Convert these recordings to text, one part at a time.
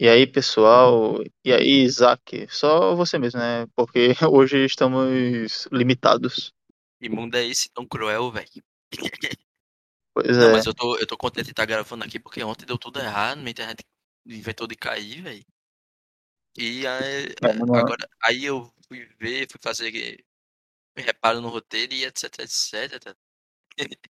E aí, pessoal? E aí, Isaac? Só você mesmo, né? Porque hoje estamos limitados. Que mundo é esse tão cruel, velho? Pois Não, é. mas eu tô, eu tô contente de estar gravando aqui porque ontem deu tudo errado, minha internet inventou de cair, velho. E aí, É, agora, aí eu fui ver, fui fazer reparo no roteiro e etc, etc.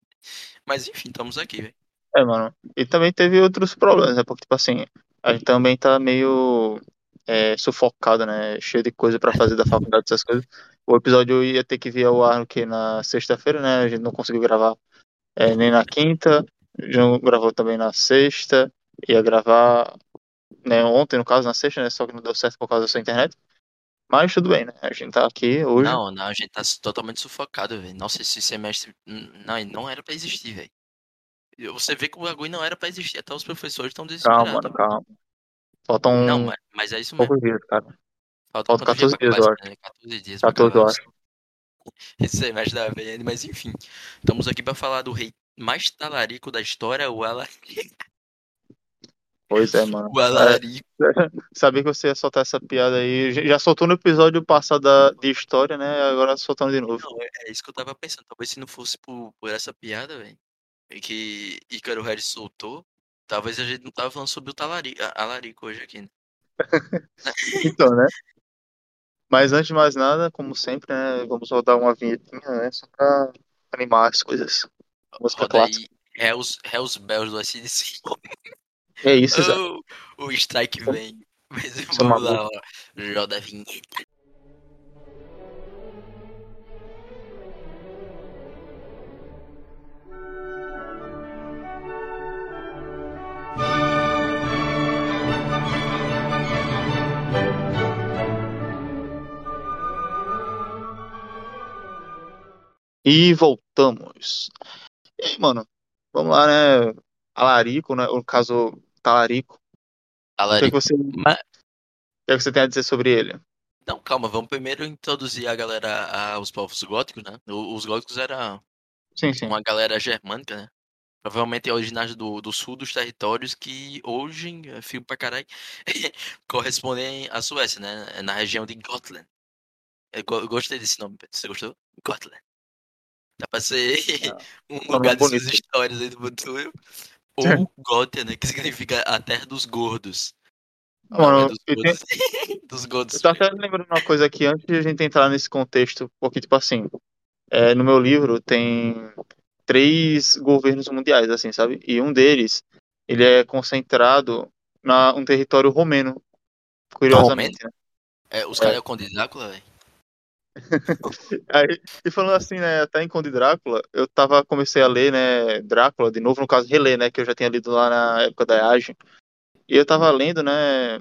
Mas enfim, estamos aqui, velho. É, mano. E também teve outros problemas, né? Porque, tipo assim, a gente também tá meio é, sufocado, né? Cheio de coisa pra fazer da faculdade, essas coisas. O episódio ia ter que vir ao ar que? Na sexta-feira, né? A gente não conseguiu gravar é, nem na quinta, não gravou também na sexta. Ia gravar né, ontem, no caso, na sexta, né? Só que não deu certo por causa da sua internet. Mas tudo bem, né? A gente tá aqui hoje. Não, não, a gente tá totalmente sufocado, velho. Nossa, esse semestre. Não, não era pra existir, velho. Você vê que o bagulho não era pra existir. Até os professores estão desesperados. Calma, mano, calma. Faltam Não, mas, é isso mesmo. poucos dias, cara. Faltam Faltam quantos 14 dias, eu esse- né? 14 dias. pra 14, eu acabar acho. Esse semestre da VN, mas enfim. Estamos aqui pra falar do rei mais talarico da história, o Alarico. Pois é, mano. O Alarico. Sabia que você ia soltar essa piada aí. Já- Já soltou no episódio passado da- de história, né? Agora soltando de novo. Não, é, é isso que eu tava pensando. Talvez se não fosse por, por essa piada, velho, que Ícaro Harris soltou, talvez a gente não tava falando sobre o talarico, a- Alarico hoje aqui, né? Então, né? Mas antes de mais nada, como sempre, né? Vamos rodar uma vinhetinha, né? Só pra animar as coisas. Música Roda clássica. aí Hells, Hells Bells do SDC. É isso. Oh, o strike vem. Mas Seu vamos lá, ó. Roda a vinheta. E voltamos. E aí, mano? Vamos lá, né? Alarico, né? No caso, Talarico. O que, é que Alarico. você, o Mas, que, é que você tem a dizer sobre ele? não, calma, vamos primeiro introduzir a galera aos povos góticos, né? O- Os góticos era Sim, sim. uma galera germânica, né? Provavelmente originários do, do sul dos territórios que hoje, é fio pra caralho, correspondem à Suécia, né? Na região de Gotland. Eu, go- eu gostei desse nome. Você gostou? Gotland. Dá pra ser um nome lugar de suas bonito. histórias aí do futuro. Ou Gothia, né? Que significa a terra dos gordos. Mano, é dos eu gordos. dos gordos. Eu tô até lembrando uma coisa aqui antes de a gente entrar nesse contexto, porque, tipo assim, é, no meu livro tem três governos mundiais, assim, sabe? E um deles, ele é concentrado na um território romeno, curiosamente, né? É, os caras é o Conde Drácula, velho. Aí, e falando assim, né, até em Conde Drácula, eu tava, comecei a ler, né, Drácula, de novo, no caso, reler, né, que eu já tinha lido lá na época da Eagem. E eu tava lendo, né,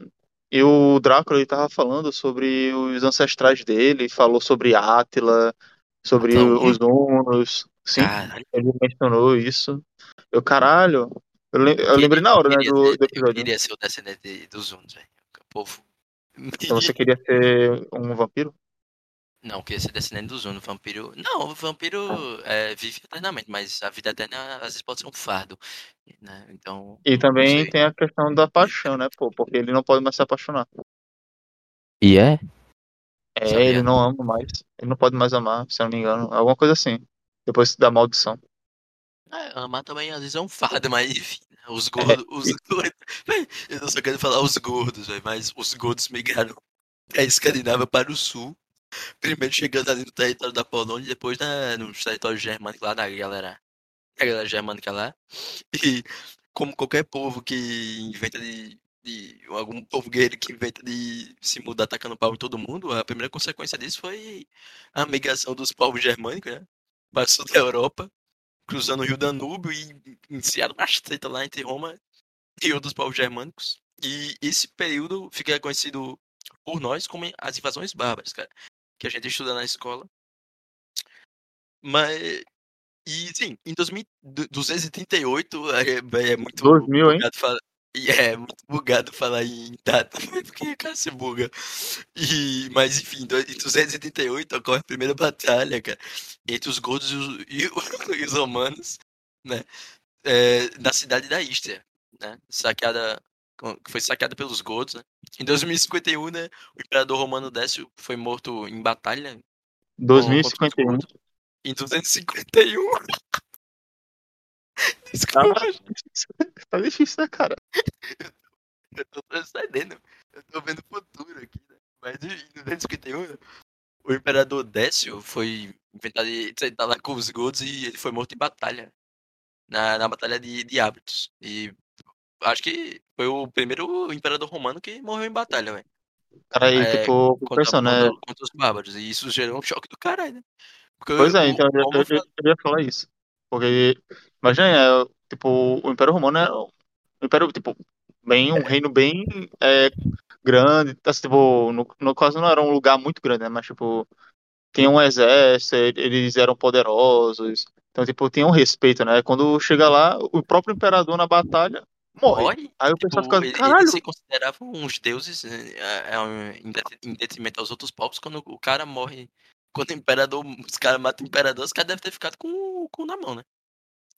e o Drácula, ele tava falando sobre os ancestrais dele, falou sobre Átila, sobre Átila os Hunos, sim, Caralho. ele mencionou isso. Eu, caralho, eu, lem- eu lembrei na hora, né, do, do Eu episódio. queria ser o descendente dos Hunos, velho. Povo. Então você queria ser um vampiro? Não, queria ser descendente dos Hunos. Vampiro. Não, o vampiro é, vive eternamente, mas a vida eterna às vezes pode ser um fardo. Né? Então. E também tem a questão da paixão, né, pô, porque ele não pode mais se apaixonar. E é? É, Sabia. ele não ama mais. Ele não pode mais amar, se eu não me engano. Alguma coisa assim. Depois da maldição. É, amar também às vezes é um fardo, mas enfim. né, Os gordos. Os gordos eu não só quero falar os gordos, véi, mas os gordos migraram da Escandinávia para o sul. Primeiro chegando ali no território da Polônia, depois na, nos territórios germânicos lá da galera. Da galera germânica lá. E como qualquer povo que inventa de. de algum povo guerreiro que inventa de se mudar atacando pau em todo mundo, a primeira consequência disso foi a migração dos povos germânicos, né? Sul da Europa cruzando o rio Danúbio e iniciaram uma treta lá entre Roma e outros povos germânicos. E esse período fica conhecido por nós como as invasões bárbaras, cara, que a gente estuda na escola. Mas e sim, em 2238 é, é muito 2000, hein? falar, é muito bugado falar em data, porque cara se buga. E, mas enfim, em 288 ocorre a primeira batalha, cara, entre os gordos e os, e e os romanos, né? É, na cidade da Istria, né? Saqueada que foi saqueada pelos godos, né? Em 2051, né, o imperador romano Décio foi morto em batalha. 2051. Em 251. Desculpa. Tá difícil, né, cara? Eu tô transcendendo. Eu tô vendo o futuro aqui, né? Mas em 251, o imperador Décio foi inventado de sentar lá com os godos e ele foi morto em batalha. Na, na batalha de, de hábitos. E acho que foi o primeiro imperador romano que morreu em batalha, velho. Cara, aí, É, tipo, Contra, pensa, né? contra, contra os bárbaros. E isso gerou um choque do caralho, né? Porque Pois é, então eu, eu, eu queria falar isso. Porque, imagina, é, tipo, o Império Romano era um império, tipo, bem, um reino bem é, grande. Assim, tipo, no, no caso não era um lugar muito grande, né? Mas, tipo, tinha um exército, eles eram poderosos. Então, tipo, tinha um respeito, né? Quando chega lá, o próprio imperador na batalha morre. morre. Aí o tipo, pessoal fica, ele- caralho, eles se consideravam uns deuses é, é, em det- em detrimento aos outros povos. Quando o cara morre, quando o imperador, os caras matam o imperador, os caras devem ter ficado com o cu na mão, né?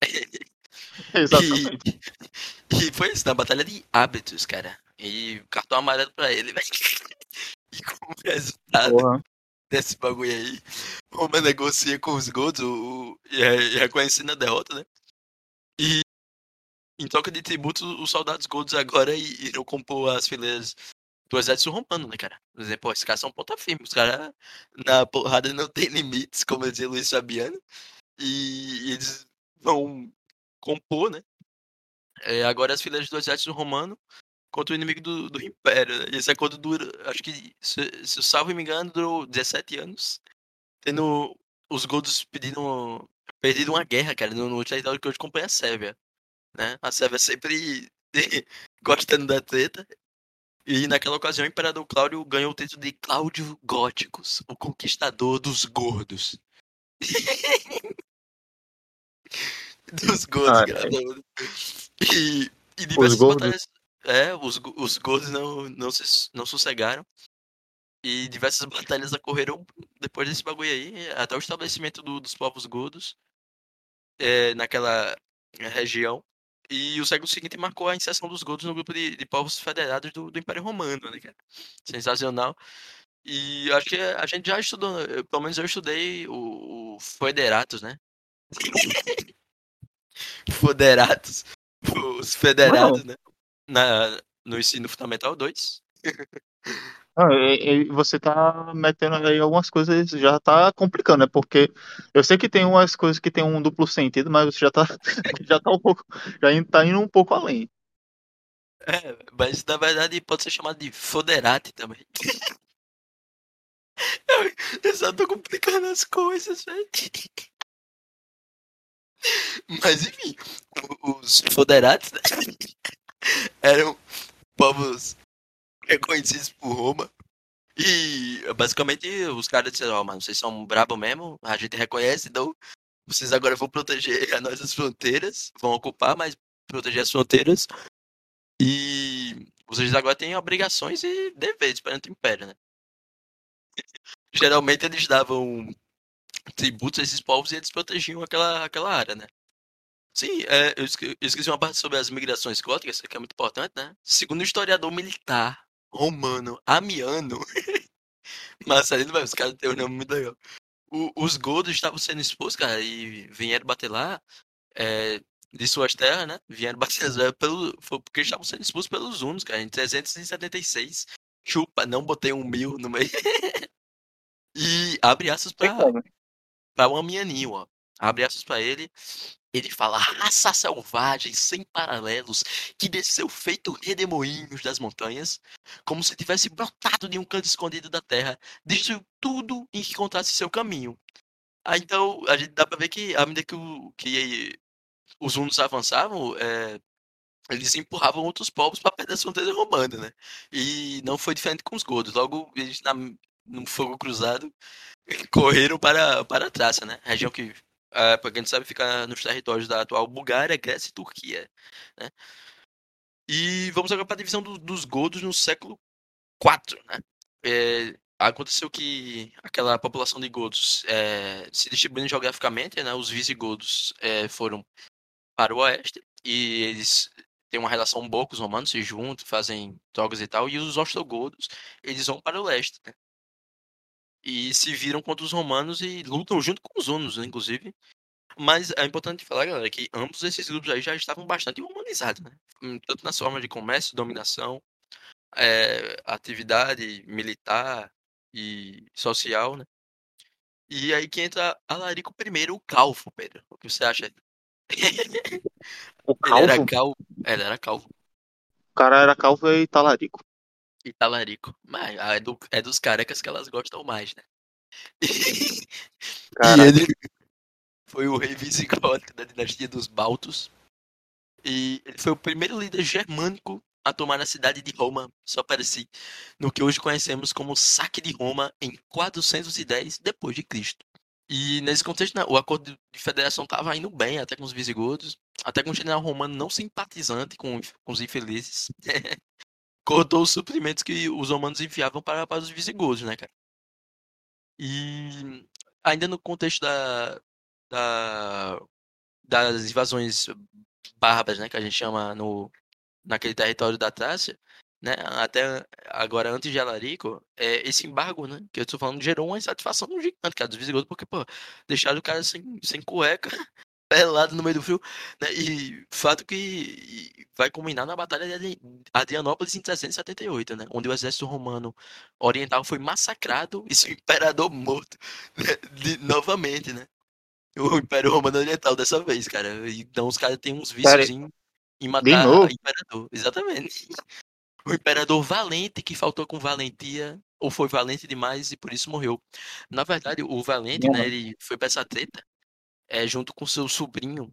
exatamente. E, e foi isso, na batalha de hábitos, cara. E cartão amarelo pra ele, velho. E como resultado Porra. desse bagulho aí, Roma negocia com os godos o, o- e, é- e reconhecendo a derrota, né? Em troca de tributos, os soldados godos agora irão compor as fileiras do exército romano, né, cara? Por exemplo, esses caras são ponta firme, os caras na porrada não tem limites, como dizia Luiz Fabiano, e eles vão compor, né? É, agora as fileiras do exército romano contra o inimigo do, do Império. Né? Esse acordo dura, acho que, se, se eu salvo me engano, durou 17 anos. Tendo os godos pedindo, perdido uma guerra, cara, no, no território que hoje acompanha a Sérvia. Né? A Sérvia sempre gostando da treta. E naquela ocasião o Imperador Cláudio ganhou o título de Cláudio Góticos, o conquistador dos gordos. dos gordos, Ah, é. E, e diversas gordos. batalhas. É, os, os gordos não, não, se, não sossegaram. E diversas batalhas ocorreram depois desse bagulho aí, até o estabelecimento do- dos povos gordos é, naquela região. E o século seguinte marcou a inserção dos gordos no grupo de, de povos federados do, do Império Romano, né, cara? Sensacional. E acho que a gente já estudou, eu- pelo menos eu estudei o, o Federatos, né? Federatos. Os federados, né? Na, no ensino fundamental 2. Ah, você tá metendo aí algumas coisas, já tá complicando, né? Porque eu sei que tem umas coisas que tem um duplo sentido, mas você já tá, já tá um pouco, já in- tá indo um pouco além. É, mas na verdade pode ser chamado de Foderati também. Eu, só tô complicando as coisas, velho. Mas enfim, os Foderates né, eram povos reconhecidos por Roma. E basicamente os caras disseram, ó, mano, vocês são brabo mesmo, a gente reconhece, então vocês agora vão proteger as nossas fronteiras, vão ocupar, mas proteger as fronteiras. E vocês agora têm obrigações e deveres perante o Império, né? Geralmente eles davam tributos a esses povos e eles protegiam aquela, aquela área, né? Sim, é, eu esqueci uma parte sobre as migrações góticas, que é muito importante, né? Segundo o historiador militar romano Amiano, Marcelino, vai, os caras têm um nome muito legal. O- os godos estavam sendo expostos, cara, e vieram bater lá é, de suas terras, né? Vieram bater pelo, foi porque estavam sendo expulsos pelos hunos, cara, em 376. Chupa, não botei um mil no meio. e abre aspas pra, pra um amianinho, ó. Abre aspas pra ele. Ele fala, raça selvagem sem paralelos, que desceu feito redemoinhos das montanhas, como se tivesse brotado de um canto escondido da terra, destruiu tudo em que encontrasse seu caminho. Ah, então, a gente dá pra ver que, à medida que, o, que os hunos avançavam, é, eles empurravam outros povos para perto da fronteira romana, né? E não foi diferente com os godos. Logo, eles, na, no fogo cruzado, correram para, para a Trácia, né? Região que, é, para quem não sabe, fica nos territórios da atual Bulgária, Grécia e Turquia, né? E vamos agora para a divisão do- dos godos no século IV, né? É, aconteceu que aquela população de godos é, se distribuindo geograficamente, né? Os visigodos é, foram para o oeste e eles têm uma relação boa com os romanos, se juntam, fazem jogos e tal, e os ostrogodos, eles vão para o leste, né? E se viram contra os romanos e lutam junto com os hunos, né, inclusive. Mas é importante falar, galera, que ambos esses grupos aí já estavam bastante humanizados, né? Hum, tanto na forma de comércio, dominação, é, atividade militar e social, né? E aí que entra Alarico I, o Calvo, Pedro. O que você acha? O Ele era calvo, calvo. Ele era calvo. o cara era calvo e talarico. E talarico. Mas ah, é, do- é dos carecas que elas gostam mais, né? e Caraca. ele foi o rei visigótico da dinastia dos Baltos. E ele foi o primeiro líder germânico a tomar a cidade de Roma, só para si, no que hoje conhecemos como saque de Roma em 410 depois de Cristo. E nesse contexto, né, o acordo de federação estava indo bem, até com os visigodos, até com o general romano não simpatizante com, com os infelizes. Cortou os suprimentos que os romanos enviavam para, para os visigodos, né, cara? E ainda no contexto da, da, das invasões bárbaras, né, que a gente chama no, naquele território da Trácia, né, até agora antes de Alarico, é, esse embargo, né, que eu tô falando, gerou uma insatisfação gigante, cara, dos visigodos, porque, pô, deixaram o cara sem, sem cueca, pelado no meio do frio, né, e fato que vai culminar na Batalha de Adri- Adrianópolis em 378, né, onde o exército romano oriental foi massacrado e seu imperador morto, né, de- novamente, né, o Império Romano Oriental dessa vez, cara, então os caras têm uns vícios em, em matar novo? imperador, exatamente. O imperador valente que faltou com valentia, ou foi valente demais e por isso morreu. Na verdade, o valente, Não, né, ele foi pra essa treta é, junto com seu sobrinho,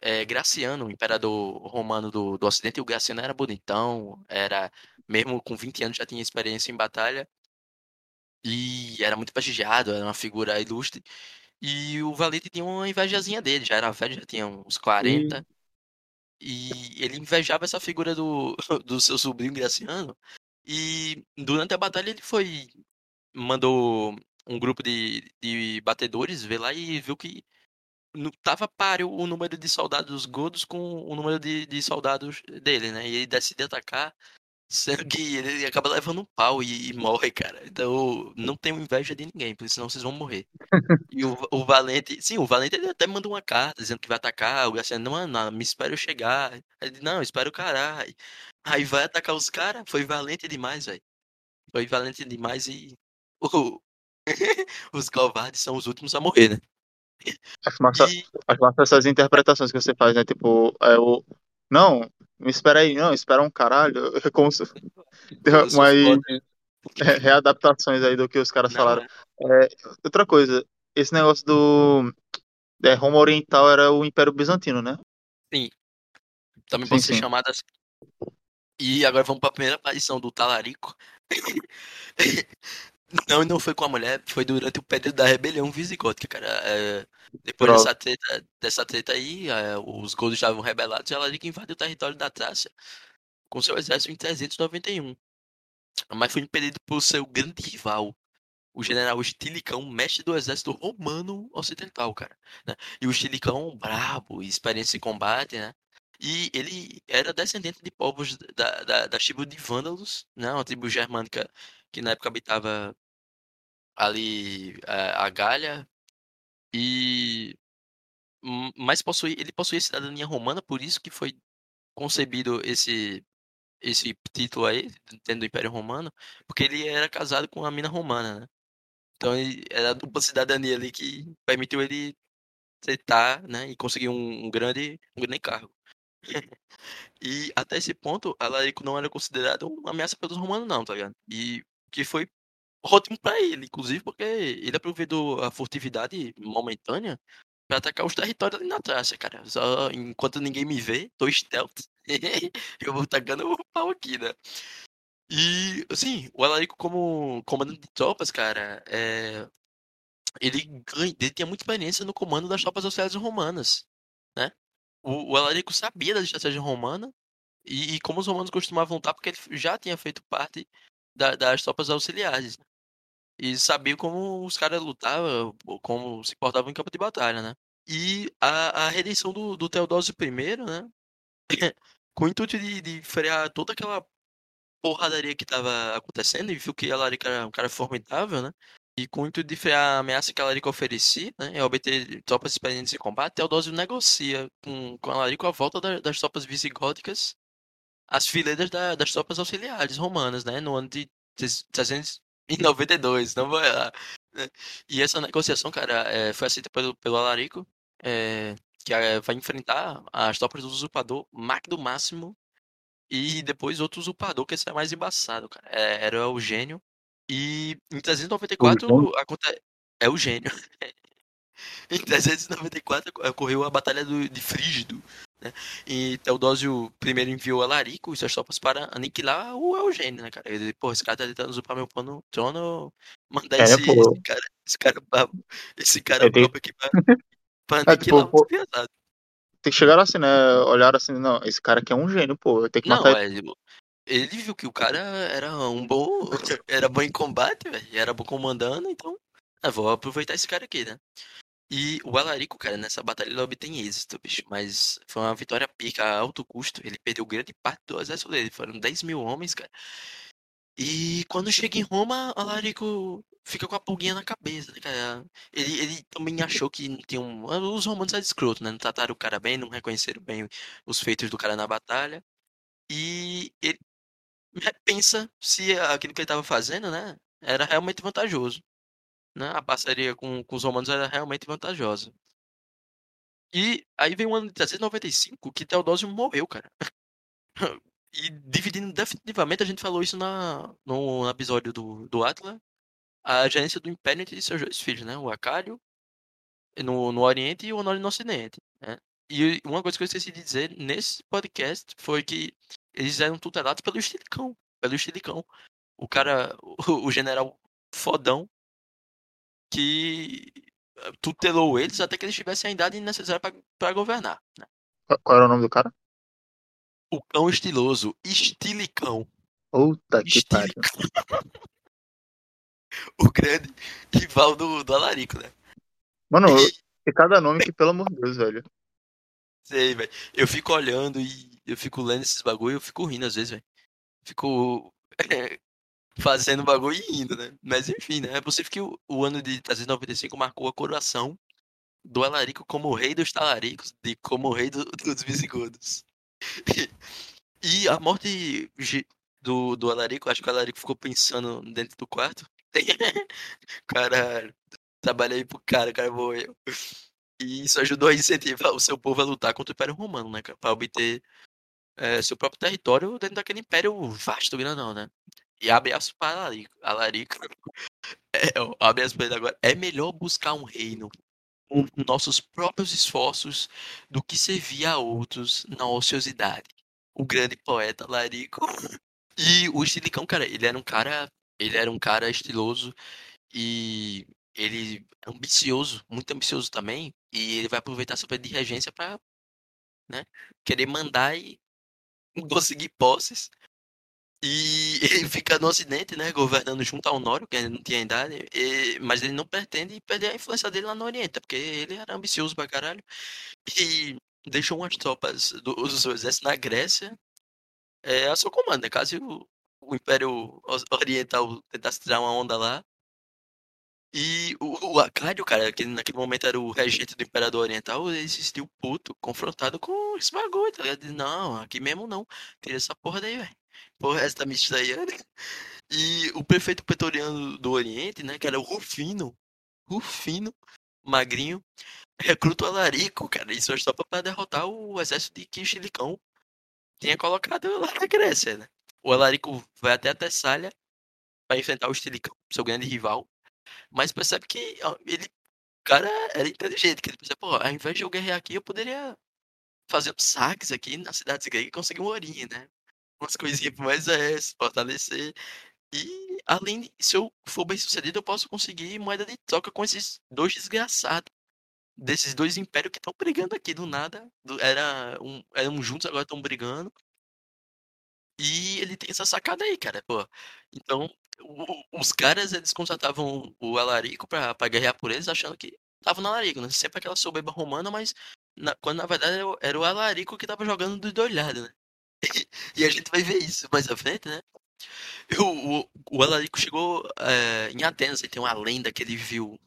é, Graciano, o imperador romano do, do Ocidente. E o Graciano era bonitão, era, mesmo com 20 anos, já tinha experiência em batalha. E era muito prestigiado, era uma figura ilustre. E o Valente tinha uma invejazinha dele, já era velho, já tinha uns 40. E ele invejava essa figura do, do seu sobrinho Graciano. E durante a batalha ele foi. Mandou um grupo de, de batedores ver lá e viu que tava páreo o número de soldados godos com o número de, de soldados dele, né? E ele decide atacar, sendo que ele acaba levando um pau e, e morre, cara. Então não tenho inveja de ninguém, porque senão vocês vão morrer. E o, o Valente, sim, o Valente ele até manda uma carta dizendo que vai atacar, o Graciano, não, não, me espera eu chegar. Ele, não, espera o caralho. Aí vai atacar os caras, foi valente demais, velho. Foi valente demais e os covardes são os últimos a morrer, né? Acho massa, E acho massa essas interpretações que você faz, né? Tipo, é o. Não, me espera aí, não, espera um caralho. É como se. Mas é, readaptações aí do que os caras Não, falaram. é. É, outra coisa, esse negócio do. É, Roma Oriental era o Império Bizantino, né? Sim, também Sim, pode ser sim. chamado assim. E agora vamos pra primeira aparição do Talarico. Não, não foi com a mulher, foi durante o período da rebelião visigótica, cara. É, depois dessa treta, dessa treta aí, é, os godos estavam rebelados e Alarico invadiu o território da Trácia com seu exército em 391. Mas foi impedido por seu grande rival, o general Estilicão, mestre do exército romano ocidental, cara. né? E o Estilicão, brabo, experiência em combate, né? E ele era descendente de povos da, da, da tribo de Vândalos, né? Uma tribo germânica que na época habitava ali eh, a Gália. E mas possui, ele possuía cidadania romana, por isso que foi concebido esse esse título aí, tendo o Império Romano, porque ele era casado com uma mina romana, né? Então ele, era a dupla cidadania ali que permitiu ele aceitar, né, e conseguir um, um grande um grande cargo. E até esse ponto, Alarico não era considerado uma ameaça pelos romanos não, tá ligado? E que foi ótimo pra ele, inclusive porque ele aproveitou a furtividade momentânea pra atacar os territórios ali na Trácia, cara. Só enquanto ninguém me vê, tô stealth. eu vou tacando o pau aqui, né? E, assim, o Alarico como comandante de tropas, cara, é... ele, ele tinha muita experiência no comando das tropas auxiliares romanas, né? O, o Alarico sabia da estratégia romana e, e como os romanos costumavam lutar, porque ele já tinha feito parte da- das tropas auxiliares. né? E sabia como os caras lutavam, como se portavam em campo de batalha, né? E a, a redenção do, do Teodósio I, né? com o intuito de, de frear toda aquela porradaria que tava acontecendo e viu que a Larica era um cara formidável, né? E com o intuito de frear a ameaça que a Larica oferecia, né? E obter tropas experientes em combate, Teodósio negocia com, com a Larica a volta da, das tropas visigóticas às fileiras da, das tropas auxiliares romanas, né? No ano de 392, não vai lá. Né? E essa negociação, cara, é, foi aceita pelo, pelo Alarico, é, que é, vai enfrentar as tropas do usurpador Magno Máximo e depois outro usurpador, que esse é mais embaçado, cara. É, era o Eugênio. E em 394 acontece. É o gênio. em 394 ocorreu a Batalha do, de Frígido. Né? E Teodósio primeiro enviou a Larico e suas tropas para aniquilar o Eugênio, né, cara? Ele, pô, esse cara tá tentando usurpar meu pano, trono, mandar é, esse, esse, cara, esse cara, esse cara é, próprio aqui pra, pra aniquilar é, tipo, pô, tem que chegar assim, né? Olhar assim, não, esse cara aqui é um gênio, pô. Tem que matar não, ele. Ele viu que o cara era um bom. Era bom em combate, velho. Era bom comandando, então. Eu vou aproveitar esse cara aqui, né? E o Alarico, cara, nessa batalha ele obtém êxito, bicho. Mas foi uma vitória pica a alto custo. Ele perdeu grande parte do exército dele. Foram 10 mil homens, cara. E quando chega em Roma, Alarico fica com a pulguinha na cabeça, né, cara? Ele, ele também achou que tinha um. Os romanos eram escroto, né? Não trataram o cara bem, não reconheceram bem os feitos do cara na batalha. E ele pensa se aquilo que ele estava fazendo, né? Era realmente vantajoso. Né? A parceria com, com os romanos era realmente vantajosa. E aí vem o ano de 395 que Teodósio morreu, cara. E dividindo definitivamente, a gente falou isso na, no episódio do, do Atlas, a gerência do Império entre seus dois filhos, né? O Acário no, no Oriente e o Honório no Ocidente. Né? E uma coisa que eu esqueci de dizer nesse podcast foi que eles eram tutelados pelo Estilicão. Pelo Estilicão. O cara, o, o general fodão, que tutelou eles até que eles tivessem a idade necessária para governar. Né? Qual era o nome do cara? O cão estiloso, Estilicão. Puta que pariu. o grande rival do, do Alarico, né? Mano, e... cada nome que, pelo amor de Deus, velho. Sei, velho. Eu fico olhando e eu fico lendo esses bagulho e eu fico rindo às vezes, velho. Fico é, fazendo bagulho e indo, né? Mas enfim, né? É possível que o, o ano de 395 marcou a coroação do Alarico como rei dos talaricos, de como rei do, dos visigodos. E, a morte do, do Alarico, acho que o Alarico ficou pensando dentro do quarto. cara, trabalhei pro cara, cara morreu. E isso ajudou a incentivar o seu povo a lutar contra o Império Romano, né, Pra obter é, seu próprio território dentro daquele império vasto, grandão, né? E abre as para Alarico. Alarico. É, abre as para agora. É melhor buscar um reino com nossos próprios esforços do que servir a outros na ociosidade. O grande poeta Larico. E o Estilicão, cara, ele era um cara. Ele era um cara estiloso e ele é ambicioso, muito ambicioso também. E ele vai aproveitar essa de regência para né, querer mandar e conseguir posses. E ele fica no Ocidente, né, governando junto ao Honório, que ainda não tinha idade, e, mas ele não pretende perder a influência dele lá no Oriente, porque ele era ambicioso pra caralho. E deixou umas tropas do, do seu exército na Grécia é, a seu comando, né, caso o, Império Oriental tentasse tirar uma onda lá. E o, o Acário, cara, que naquele momento era o regente do Imperador Oriental, ele se sentiu puto, confrontado com esse bagulho, tá ligado? Não, aqui mesmo não. Tira essa porra daí, velho. Tá me estranhando. E o prefeito pretoriano do Oriente, né, que era o Rufino, Rufino, magrinho, recruta o Alarico, cara, e suas tropas para derrotar o exército de que Chilicão tinha colocado lá na Grécia, né? O Alarico vai até a Tessália para enfrentar o Estilicão, seu grande rival, mas percebe que ó, ele, cara era inteligente, que ele percebe, pô, ao invés de eu guerrear aqui, eu poderia fazer saques aqui na cidade grega e conseguir um ourinho, né? Umas coisinhas pro mais exército, fortalecer. E além, se eu for bem sucedido, eu posso conseguir moeda de troca com esses dois desgraçados. Desses dois impérios que estão brigando aqui do nada. Do, era um, eram juntos, agora estão brigando. E ele tem essa sacada aí, cara. Pô. Então, o, os caras, eles contratavam o Alarico pra, pra guerrear por eles, achando que tava no Alarico, né? Sempre aquela soberba romana, mas na, quando na verdade era o Alarico que tava jogando do olhada, né? e a gente vai ver isso mais à frente, né? O, o, o Alarico chegou é, em Atenas, e tem uma lenda que ele viu.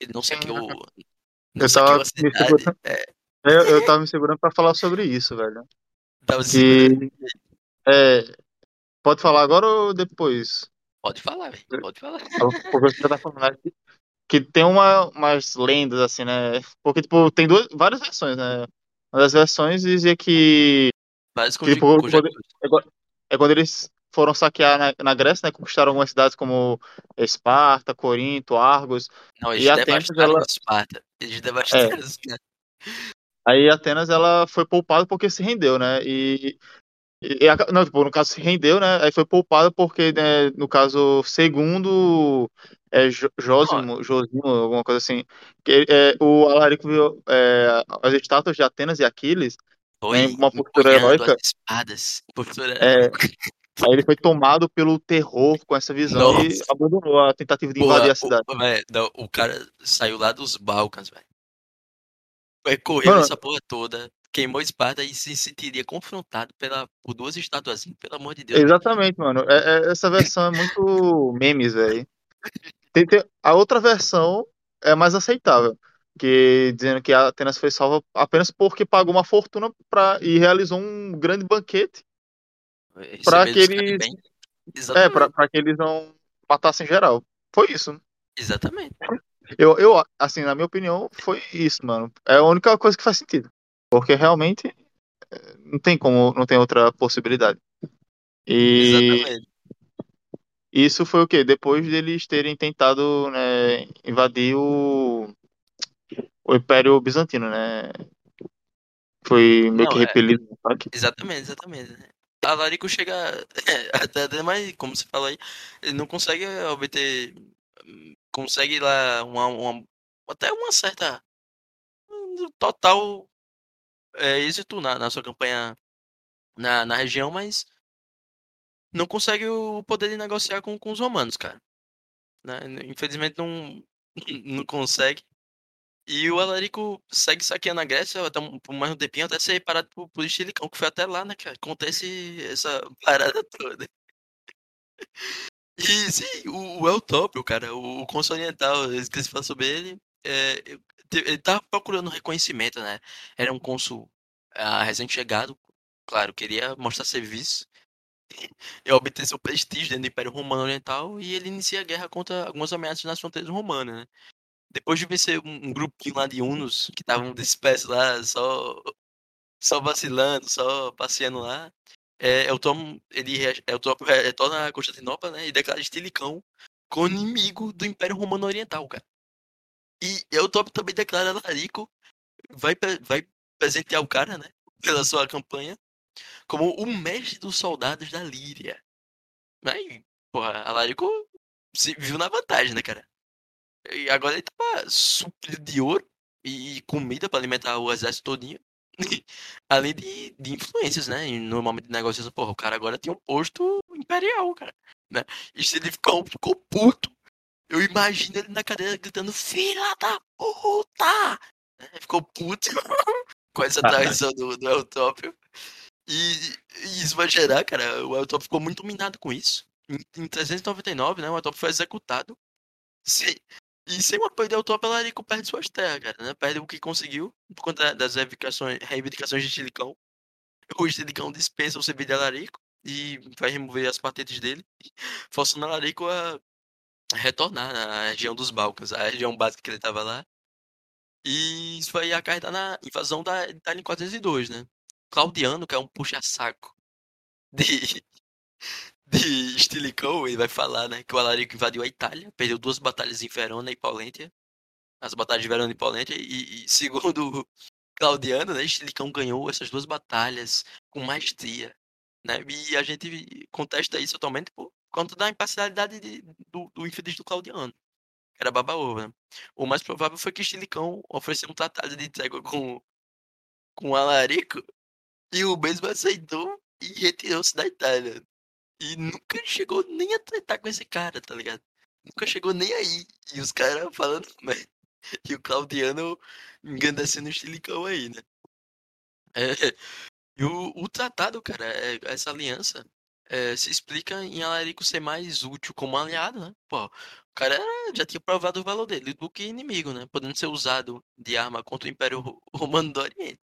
Ele não saqueou. Não Eu saqueou tava a me cidade. segurando, É, eu, eu tava me segurando pra falar sobre isso, velho. tava. Que. É, pode falar agora ou depois? Pode falar, velho. Pode falar. Porque você tá falando? Que tem uma, umas lendas, assim, né? Porque, tipo, tem duas, várias versões, né? Uma das versões dizia que. Vários tipo, quando, é quando- é quando eles foram saquear na, na Grécia, né? Conquistaram algumas cidades como Esparta, Corinto, Argos. Não, E eles Atenas, devastaram ela- Esparta. Eles devastaram Esparta. Aí Atenas ela foi poupada porque se rendeu, né? E, e- e não, tipo, no caso se rendeu, né? Aí foi poupada porque, né, no caso, segundo é, Jo- Jósimo, Josimo, alguma coisa assim, que é, o Alarico viu é, as estátuas de Atenas e Aquiles, Foi uma postura heróica. as espadas. Postura É, aí ele foi tomado pelo terror com essa visão e Nossa. abandonou a tentativa de Porra, invadir a cidade. O, véi, não, o cara saiu lá dos Balcãs, velho. Vai correr Mano- essa porra toda, queimou Esparta e se sentiria confrontado pela, por duas estátuas. Pelo amor de Deus. Exatamente, mano. É- é- essa versão é muito memes, velho. A outra versão é mais aceitável, que dizendo que a Atenas foi salva apenas porque pagou uma fortuna pra, e realizou um grande banquete pra os que eles, é, pra que eles não matassem geral. Foi isso. Exatamente. Eu, eu, assim, na minha opinião, foi isso, mano. É a única coisa que faz sentido. Porque realmente é, não tem como, não tem outra possibilidade. E Exatamente. isso foi o quê? Depois deles terem tentado, né, invadir o, o Império Bizantino, né? Foi meio Não, que é- repelido no ataque. Exatamente, exatamente. Alarico chega até, até mais, como você falou aí, ele não consegue obter, consegue lá uma, uma- até uma certa um total é, êxito na, na sua campanha na, na região, mas não consegue o poder de negociar com, com os romanos, cara. Né? Infelizmente não, não consegue. E o Alarico segue saqueando a Grécia até um, por mais um tempinho, até ser parado por, por Estilicão, que foi até lá, né, cara? Acontece essa parada toda. E sim, o, o Eutópio, cara, o, o Cônsul Oriental, eu esqueci de falar sobre ele. é, ele tava procurando reconhecimento, né? Era um cônsul ah, recém-chegado, claro, queria mostrar serviço e obter seu prestígio dentro do Império Romano Oriental e ele inicia a guerra contra algumas ameaças nas fronteiras romanas, né? Depois de vencer um, um grupinho lá de Hunos que estavam dispersos lá, só, só vacilando, só passeando lá, é, Eutom, ele re- Eutópio re- retorna a Constantinopla, né? E declara Estilicão como inimigo do Império Romano Oriental, cara. E Eutópio também declara Larico, vai, vai presentear o cara, né? Pela sua campanha, como o mestre dos soldados da Líria. Aí, porra, Alarico se viu na vantagem, né, cara? E agora ele tava suprido de ouro e comida pra alimentar o exército todinho. Além de, de influências, né? E no momento de negociação, porra, o cara agora tem um posto imperial, cara. Né? E se ele ficou, ficou puto, eu imagino ele na cadeira gritando, filha da puta! Né? Ficou puto com essa Ah. traição do, do Eutópio. E, e isso vai gerar, cara, o Eutópio ficou muito minado com isso. Em, em 399, né, o Eutópio foi executado. Sem, e sem o apoio do Eutópio, Larico perde suas terras, cara, né? Perde o que conseguiu por conta das reivindicações, de Estilicão. O Estilicão dispensa o serviço de Alarico e vai remover as patentes dele, forçando Alarico a retornar na região dos Balcãs, a região básica que ele estava lá. E isso vai acarretar na invasão da Itália em 402, né? Claudiano, que é um puxa-saco de, de Estilicão, ele vai falar, né, que o Alarico invadiu a Itália, perdeu duas batalhas em Verona e Paulentia, as batalhas de Verona e Paulentia, e, e segundo Claudiano, né, Estilicão ganhou essas duas batalhas com maestria, né, e a gente contesta isso atualmente por conta da imparcialidade de- do, do infeliz do Claudiano, que era baba-ovo, né. O mais provável foi que Estilicão ofereceu um tratado de trégua com, com o Alarico, e o mesmo aceitou e retirou-se da Itália. E nunca chegou nem a tratar com esse cara, tá ligado? Nunca chegou nem aí. E os caras falando merda. E o Claudiano engrandecendo o estilicão aí, né? É, E o, o tratado, cara, é- essa aliança é, se explica em Alarico ser mais útil como aliado, né? Pô, o cara já tinha provado o valor dele do que inimigo, né? Podendo ser usado de arma contra o Império Ro- Romano do Oriente.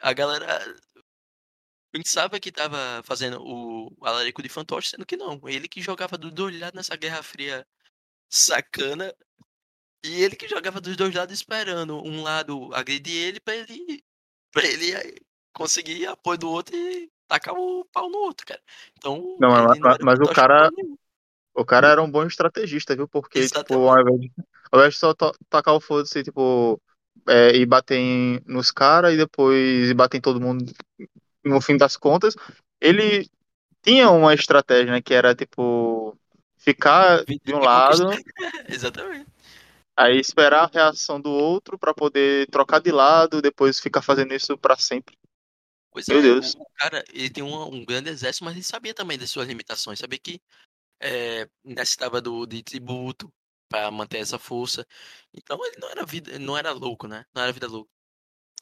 A galera pensava que tava fazendo o Alarico de fantoche, sendo que não. Ele que jogava dos dois lados nessa Guerra Fria sacana. E ele que jogava dos dois lados esperando um lado agredir ele pra ele, pra ele conseguir apoio do outro e tacar o pau no outro, cara. Então, Não, mas, não mas- o cara, o cara era um bom estrategista, viu? Porque, tipo, ao invés de, ao invés de só tacar o foda-se, tipo, é, e bater em- nos caras e depois ir bater em todo mundo no fim das contas, ele tinha uma estratégia, né? Que era, tipo, ficar de um lado, Exatamente. aí esperar a reação do outro pra poder trocar de lado, depois ficar fazendo isso pra sempre. Pois Meu é, Deus. o cara, ele tem um, um grande exército, mas ele sabia também das suas limitações. Sabia que é, necessitava do, de tributo pra manter essa força. Então, ele não era vida, não era louco, né? Não era vida louca.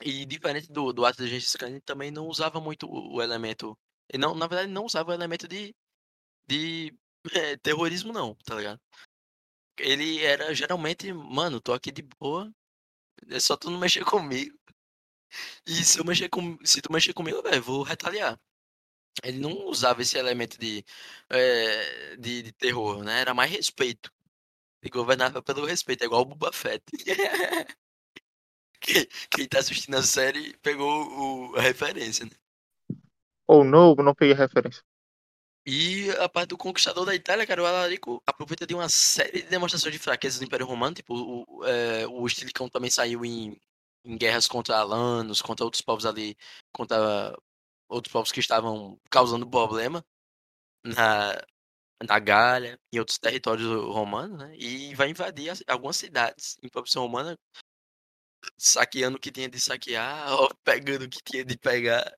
E diferente do, do de Khan, ele também não usava muito o, o elemento. Ele não, na verdade, não usava o elemento de, de eh, terrorismo, não, tá ligado? Ele era geralmente, mano, tô aqui de boa, é só tu não mexer comigo. E se eu mexer com, se tu mexer comigo, velho, vou retaliar. Ele não usava esse elemento de, eh, de, de terror, né? Era mais respeito. Ele governava pelo respeito, é igual o Boba Fett. quem, quem tá assistindo a série pegou o, a referência, né? Ou não, não peguei a referência. E a parte do conquistador da Itália, cara, o Alarico aproveita de uma série de demonstrações de fraquezas do Império Romano. Tipo, o, é, o Estilicão também saiu em, em guerras contra alanos, contra outros povos ali, contra outros povos que estavam causando problema na, na Gália e outros territórios romanos, né? E vai invadir as- algumas cidades em posição romana, saqueando o que tinha de saquear, pegando o que tinha de pegar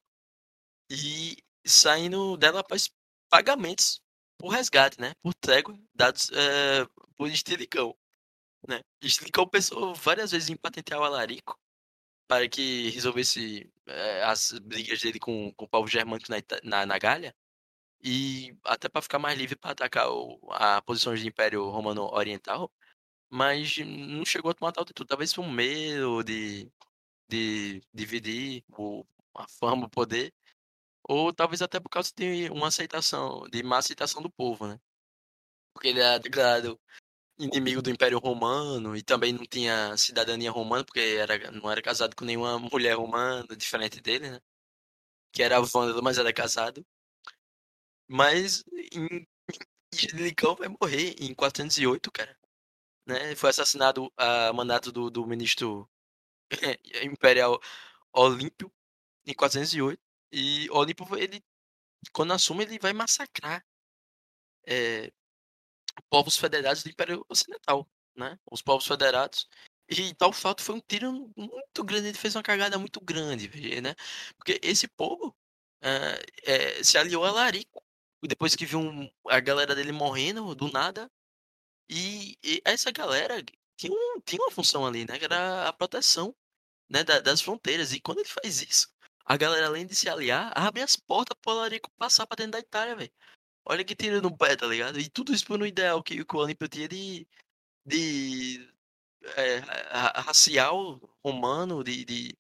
e saindo dela após pagamentos por resgate, né? Por trégua dados eh, por Estilicão, né? Estilicão pensou várias vezes em patentear o Alarico para que resolvesse eh, as brigas dele com, com o povo germânico na, na, na Gália e até para ficar mais livre para atacar o, a posições do Império Romano Oriental, mas não chegou a tomar tal atitude. Talvez por medo de, de dividir o, a fama, o poder, ou talvez até por causa de uma aceitação, de má aceitação do povo, né? Porque ele era declarado inimigo do Império Romano e também não tinha cidadania romana, porque era, não era casado com nenhuma mulher romana, diferente dele, né? Que era vândalo, mas era casado. Mas em Licão vai morrer em 408, cara. Né? Foi assassinado a mandato do, do ministro imperial Olímpio em 408. E Olímpio, ele, quando assume, ele vai massacrar é, povos federados do Império Ocidental, né? Os povos federados. E tal fato foi um tiro muito grande, ele fez uma cagada muito grande, né? Porque esse povo é, é, se aliou a Larico, depois que viu um, a galera dele morrendo do nada. E, e essa galera tinha, um, tinha uma função ali, né? Que era a proteção né, da, das fronteiras. E quando ele faz isso, a galera, além de se aliar, abre as portas pro Larico passar pra dentro da Itália, velho. Olha que tiro no pé, tá ligado? E tudo isso por um ideal que, que o Olímpio tinha de. de. É, racial romano, de, de,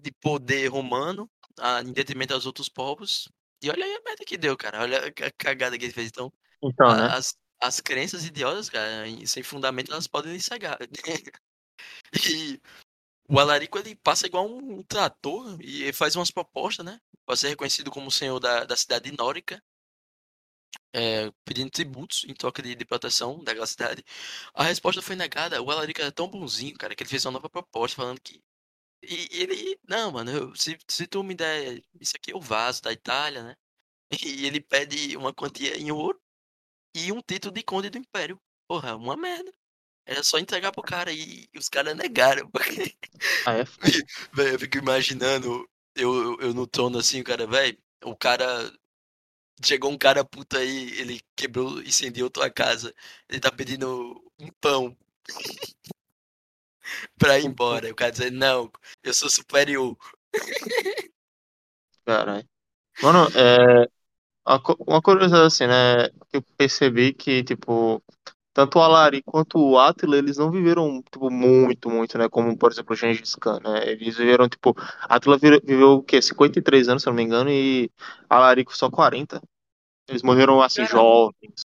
de poder romano, a, em detrimento aos outros povos. E olha aí a merda que deu, cara. Olha a cagada que ele fez. Então, Então, né? as, as crenças idiotas, cara, sem fundamento, elas podem lhe cegar. e o Alarico, ele passa igual um trator e faz umas propostas, né? Para ser reconhecido como o senhor da, da cidade nórica é, pedindo tributos em troca de, de proteção daquela cidade. A resposta foi negada. O Alarico era tão bonzinho, cara, que ele fez uma nova proposta falando que. E ele, não, mano, eu, se, se tu me der isso aqui, eu vaso da Itália, né? E ele pede uma quantia em ouro e um título de conde do império. Porra, uma merda. Era só entregar pro cara e, os caras negaram. Porque... Ah, é? Véi, eu fico imaginando eu, eu, eu no trono assim, o cara, velho, o cara Chegou um cara puta aí, ele quebrou, incendiou tua casa. Ele tá pedindo um pão pra ir embora. O cara dizendo, não, eu sou superior. Caralho. Mano, é. Uma curiosidade assim, né? Eu percebi que, tipo, tanto o Alari quanto o Átila, eles não viveram, tipo, muito, muito, né? Como, por exemplo, o Gengis Khan, né? Eles viveram, tipo, Átila viveu, o quê? 53 anos, se eu não me engano, e Alarico só 40. Eles morreram, assim, jovens.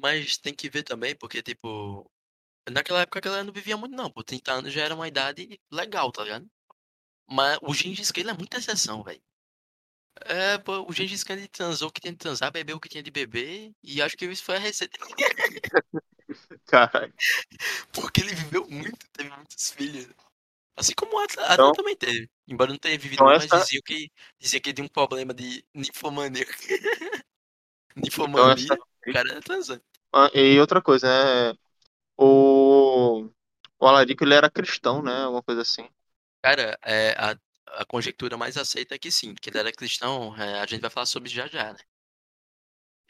mas tem que ver também, porque, tipo, naquela época a galera não vivia muito, não. Pô, 30 anos já era uma idade legal, tá ligado? Mas o Gengis Khan ele é muita exceção, velho. É, pô, o Gengis Khan ele transou o que tinha de transar, bebeu o que tinha de beber, e acho que isso foi a receita. Caralho. Porque ele viveu muito, teve muitos filhos. Assim como o Atlas, Então, também teve. Embora não tenha vivido então mas essa, diziam que, dizia que tinha um problema de ninfomania. então essa. ninfomania, o cara era transante. Ah, E outra coisa, né? O, o Alarico, ele era cristão, né? Alguma coisa assim. Cara, é, a, a conjectura mais aceita é que sim, que ele era cristão, é, a gente vai falar sobre já já, né?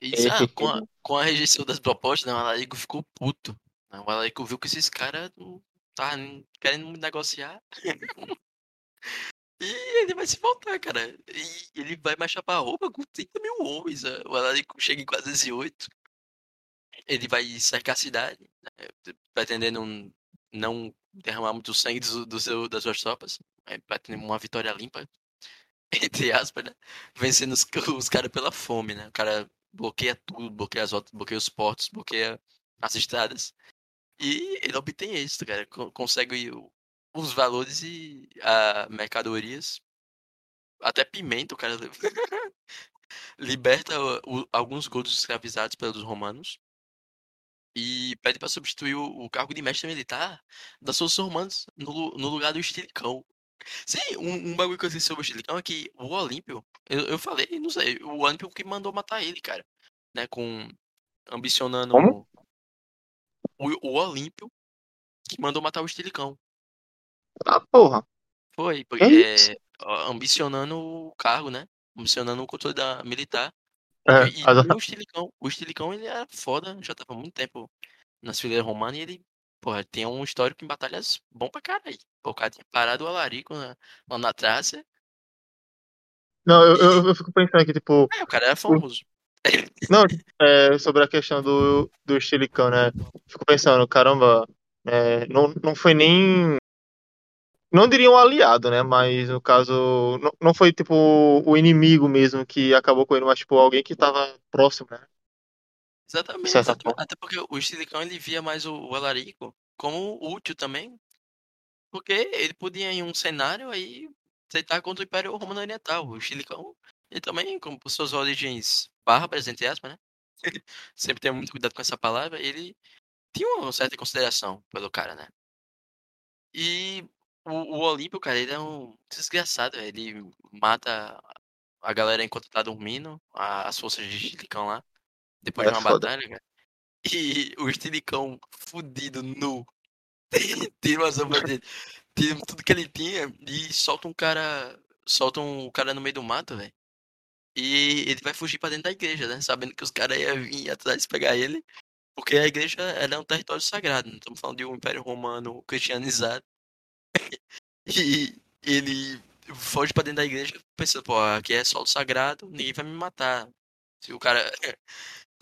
E ah, com, a, com a rejeição das propostas, né, o Alarico ficou puto. né? O Alarico viu que esses caras tá querendo negociar. E ele vai se voltar, cara. E ele vai marchar pra roupa com 30 mil homens. né? O Alarico chega em 408. Ele vai cercar a cidade, né, pretendendo não derramar muito sangue do, do seu, das suas tropas. Né, Pretendendo uma vitória limpa, entre aspas, né? Vencendo os, os caras pela fome, né? O cara bloqueia tudo, bloqueia as rotas, bloqueia os portos, bloqueia as estradas. E ele obtém êxito, cara. co- Consegue os valores e a mercadorias. Até pimenta, o cara liberta o- o- alguns godos escravizados pelos romanos e pede para substituir o, o cargo de mestre militar das forças romanas no, no lugar do Estilicão. Sim, um, um bagulho que eu sei sobre o Estilicão é que o Olímpio, eu, eu falei, não sei, o Olímpio que mandou matar ele, cara. Né, com ambicionando Como? o, o Olímpio que mandou matar o Estilicão. Ah, porra. Foi, Que isso? é, ambicionando o cargo, né? Ambicionando o controle da militar. É, E, e o Estilicão. O Estilicão, ele era foda, já tava há muito tempo nas fileiras romanas e ele, porra, tem um histórico em batalhas bom pra caralho. Pô, O cara tinha parado o Alarico na, lá na Trácia Não, eu, eu, eu fico pensando que, tipo, é, o cara era o- famoso. não, é, sobre a questão do, do estilicão, né? Fico pensando, caramba, é, não, não foi nem. Não diria um aliado, né? Mas no caso, não, não foi tipo o inimigo mesmo que acabou com ele, mas tipo alguém que tava próximo, né? Exatamente, exatamente. forma. Até porque o Estilicão ele via mais o, o Alarico como útil também. Porque ele podia em um cenário aí aceitar contra o Império Romano Oriental. O Estilicão, ele também, como por suas origens bárbaras, entre aspas, né? Sempre tem muito cuidado com essa palavra. Ele tinha uma certa consideração pelo cara, né? E o, o Olímpio, cara, ele é um desgraçado. Ele mata a galera enquanto tá dormindo, a- as forças de Estilicão lá, depois de É uma foda. batalha, cara. E o Estilicão fudido, nu, tira uma sombra dele, tira tudo que ele tinha e solta um cara. Solta um cara no meio do mato, velho. E ele vai fugir pra dentro da igreja, né? Sabendo que os caras iam vir atrás pegar ele. Porque a igreja ela é um território sagrado. Não estamos falando de um império romano cristianizado. E ele foge pra dentro da igreja pensando, pô, aqui é solo sagrado, ninguém vai me matar. Se o cara.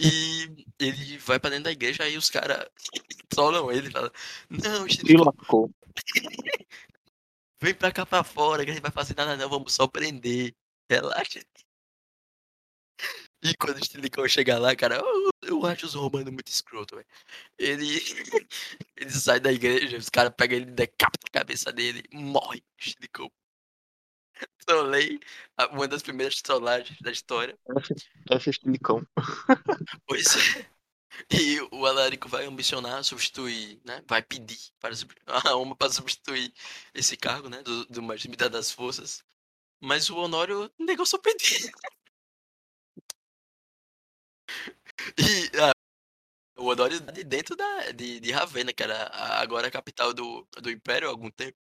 E ele vai pra dentro da igreja, aí os caras trollam ele, fala, não, Se Estilicão, lascou. vem pra cá pra fora, que a gente vai fazer nada não, vamos só prender. Relaxa. E quando o Estilicão chega lá, cara, eu, eu acho os romanos muito escroto, velho. Ele, ele sai da igreja, os caras pegam ele, decapitam a cabeça dele, morre. O Estilicão. Trolei, uma das primeiras trollagens da história. F estilicão. Pois é. E o Alarico vai ambicionar substituir, né? Vai pedir para a Roma para substituir esse cargo, né? Do, do mais militar das forças. Mas o Honório negou seu pedido. E ah, o Honório de dentro da, de, de Ravenna, que era a- agora a capital do, do Império há algum tempo.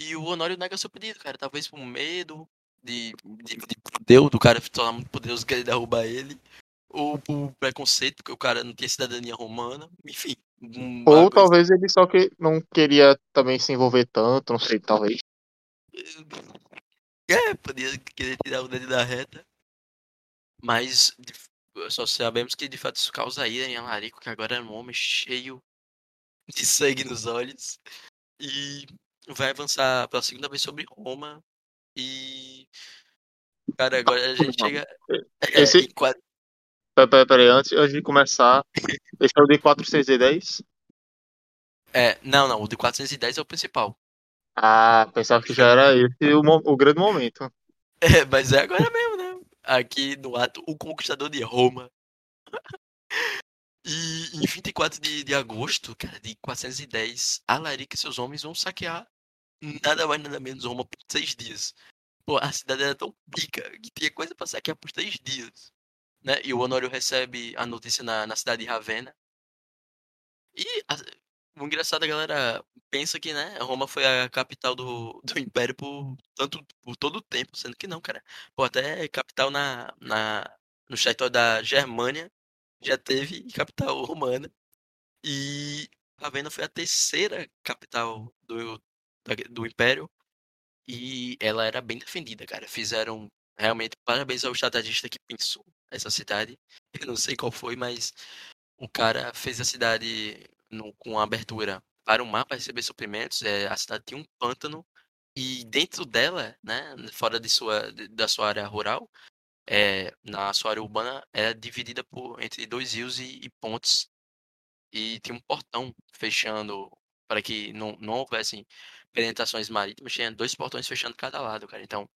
E o Honório nega seu pedido, cara. Talvez por medo de, de, de Deus, do cara se tornar muito poderoso querer derrubar ele. Ou por preconceito, porque o cara não tinha cidadania romana. Enfim. Ou bagulho talvez ele só que não queria também se envolver tanto, não sei, talvez. É, podia querer tirar o dedo da reta. Mas só sabemos que de fato isso causa ira em Alarico, que agora é um homem cheio de sangue nos olhos. E vai avançar pela segunda vez sobre Roma. E. Cara, agora a gente chega. É, Esse- em quadro- Peraí, antes, antes de começar, esse é o de 410? é, não, não, o de 410 é o principal. Ah, pensava que já era esse o, o grande momento. É, mas é agora mesmo, né? Aqui no ato, o Conquistador de Roma. E em 24 de, de agosto, cara, de 410, Alaric e seus homens vão saquear nada mais nada menos Roma por seis dias. Pô, a cidade era tão pica que tinha coisa pra saquear por três dias. Né? E o Honório recebe a notícia na, na cidade de Ravenna. E a- o engraçado, a galera pensa que, né, Roma foi a capital do, do Império por, tanto, por todo o tempo, sendo que não, cara. Pô, até capital na, na, no território da Germânia já teve capital romana. E Ravenna foi a terceira capital do, do Império. E ela era bem defendida, cara. Fizeram realmente parabéns ao estrategista que pensou essa cidade. Eu não sei qual foi, mas o cara fez a cidade no- com abertura para o mar para receber suprimentos. É, a cidade tinha um pântano e dentro dela, né, fora de sua, da sua área rural, é, na sua área urbana, era dividida por entre dois rios e, e pontes e tinha um portão fechando para que não, não houvessem penetrações marítimas. Tinha dois portões fechando cada lado, cara. Então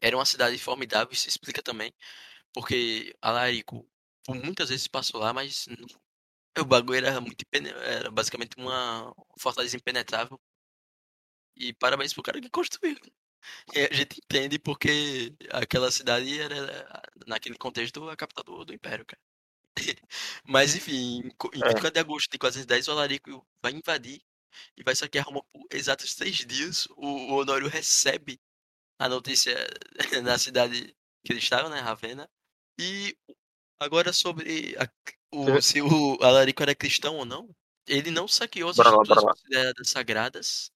era uma cidade formidável. Isso explica também porque Alarico por muitas vezes passou lá, mas o bagulho era muito era basicamente uma fortaleza impenetrável. E parabéns pro cara que construiu. E a gente entende porque aquela cidade era, naquele contexto, a capital do, do Império, cara. Mas enfim, em co- em É. 24 de agosto de 410, o Alarico vai invadir e vai saquear Roma por exatos três dias. O, o Honório recebe a notícia na cidade que eles estavam, né, Ravenna. E agora sobre a- o, se o Alarico era cristão ou não, ele não saqueou as Bora estruturas lá. consideradas sagradas.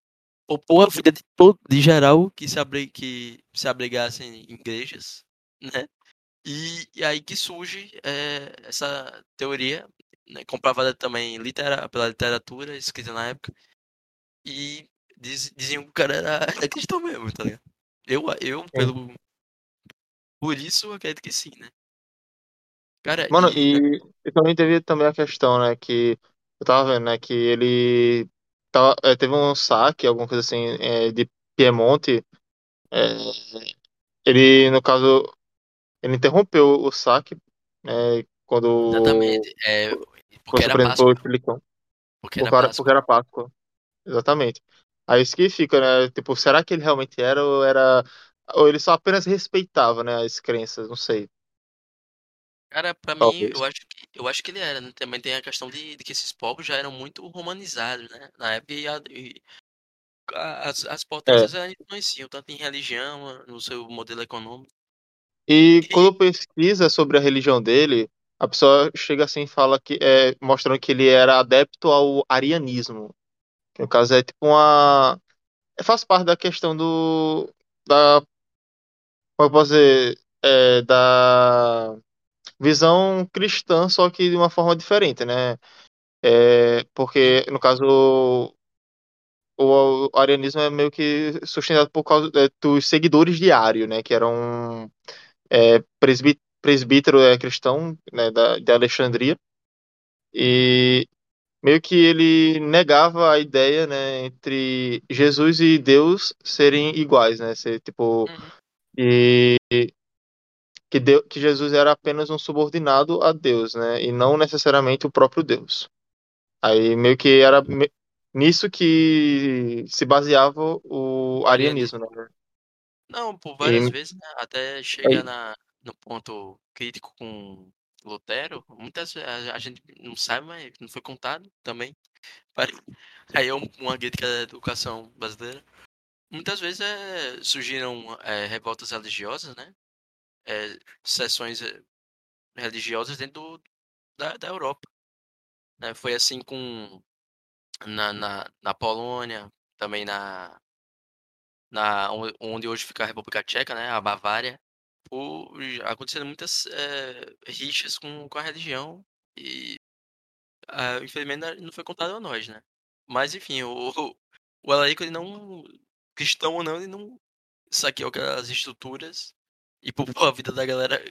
Poupou a vida de todo, de geral que se, abri, que se abrigassem em igrejas, né? E, e aí que surge é, essa teoria, né, comprovada também litera, pela literatura escrita na época. E diz, diziam que o cara era, era cristão mesmo, tá ligado? Eu, eu pelo. Por isso, eu acredito que sim, né? Cara, Mano, e, e, também teve também a questão, né, que eu tava vendo, né, que ele tava, é, teve um saque, alguma coisa assim, é, de Piemonte. é, ele, no caso, ele interrompeu o saque, né, quando exatamente. É, porque era Páscoa. pelo Silicão. Porque era era, Páscoa. porque era Páscoa. Exatamente. Aí isso que fica, né? Tipo, será que ele realmente era ou era. Ou ele só apenas respeitava, né, as crenças? Não sei. Cara, pra mim, Talvez. eu acho que, eu acho que ele era, né? Também tem a questão de, de que esses povos já eram muito romanizados, né? Na época, e a- e a- as, as potências elas influenciam tanto em religião, no seu modelo econômico. E quando pesquisa sobre a religião dele, a pessoa chega assim e fala que é mostrando que ele era adepto ao arianismo. Que no caso é tipo uma. é, faz parte da questão do. Da. Como eu posso dizer? É, da visão cristã, só que de uma forma diferente, né? É, porque, no caso, o, o arianismo é meio que sustentado por causa é, dos seguidores de Ario, né? Que eram é, presbí- presbítero é, cristão né, da, de Alexandria. E meio que ele negava a ideia, né, entre Jesus e Deus serem iguais, né? Ser, tipo, Uhum. e que, Deu- que Jesus era apenas um subordinado a Deus, né? E não necessariamente o próprio Deus. Aí meio que era me- nisso que se baseava o arianismo, né? Não, por várias E, vezes, né? Até chegar aí- na, no ponto crítico com Lutero, muitas vezes a, a gente não sabe, mas não foi contado também. Aí é um- uma crítica da educação brasileira. Muitas vezes é, surgiram é, revoltas religiosas, né? É, sessões é, religiosas dentro do- da, da Europa. né? Foi assim com na, na, na Polônia, também na, na, onde hoje fica a República Tcheca, né, a Bavária, por acontecendo muitas é, rixas com, com a religião e uh, infelizmente não foi contado a nós, né? Mas enfim, o, o Alarico, ele não, cristão ou não, ele não saqueou aquelas estruturas e poupou a vida da galera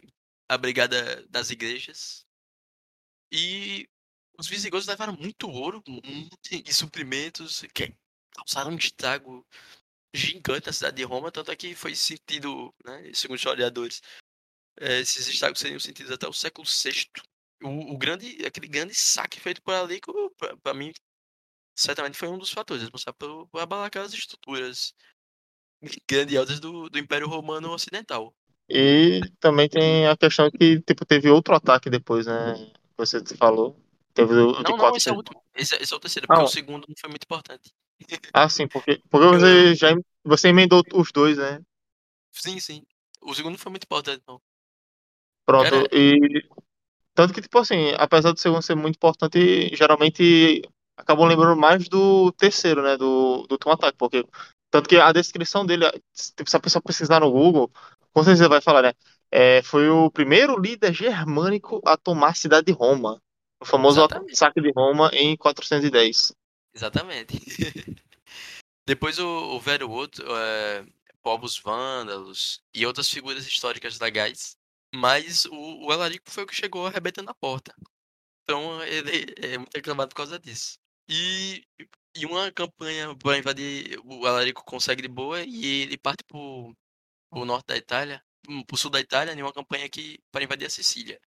abrigada das igrejas. E os visigodos levaram muito ouro e suprimentos que causaram um estrago gigante na cidade de Roma, tanto é que foi sentido, né, segundo os historiadores, é, esses estragos seriam sentidos até o século VI. O, o grande, aquele grande saque feito por ali, para mim, certamente foi um dos fatores responsável por, por abalar aquelas estruturas grandiosas do, do Império Romano Ocidental. E também tem a questão que tipo, teve outro ataque depois, né? Você falou. Teve o não, não, esse é o último. Esse, esse é o terceiro, porque ah, o segundo não foi muito importante. Ah, sim, porque, porque você já você emendou os dois, né? Sim, sim. O segundo foi muito importante, não. Pronto, Era... e. Tanto que, tipo assim, apesar do segundo ser muito importante, geralmente acabam lembrando mais do terceiro, né? Do, do Tom Attack, porque. Tanto que a descrição dele, se a pessoa pesquisar no Google, com certeza vai falar, né? É, foi o primeiro líder germânico a tomar a cidade de Roma. O famoso saque de Roma em 410. Exatamente. Depois o, o Velho Outro, é, povos vândalos e outras figuras históricas legais. Mas o, o Alarico foi o que chegou arrebentando a porta. Então ele é muito aclamado por causa disso. E, e uma campanha para invadir o Alarico consegue de boa e ele parte pro, pro norte da Itália, pro sul da Itália, em uma campanha aqui para invadir a Sicília.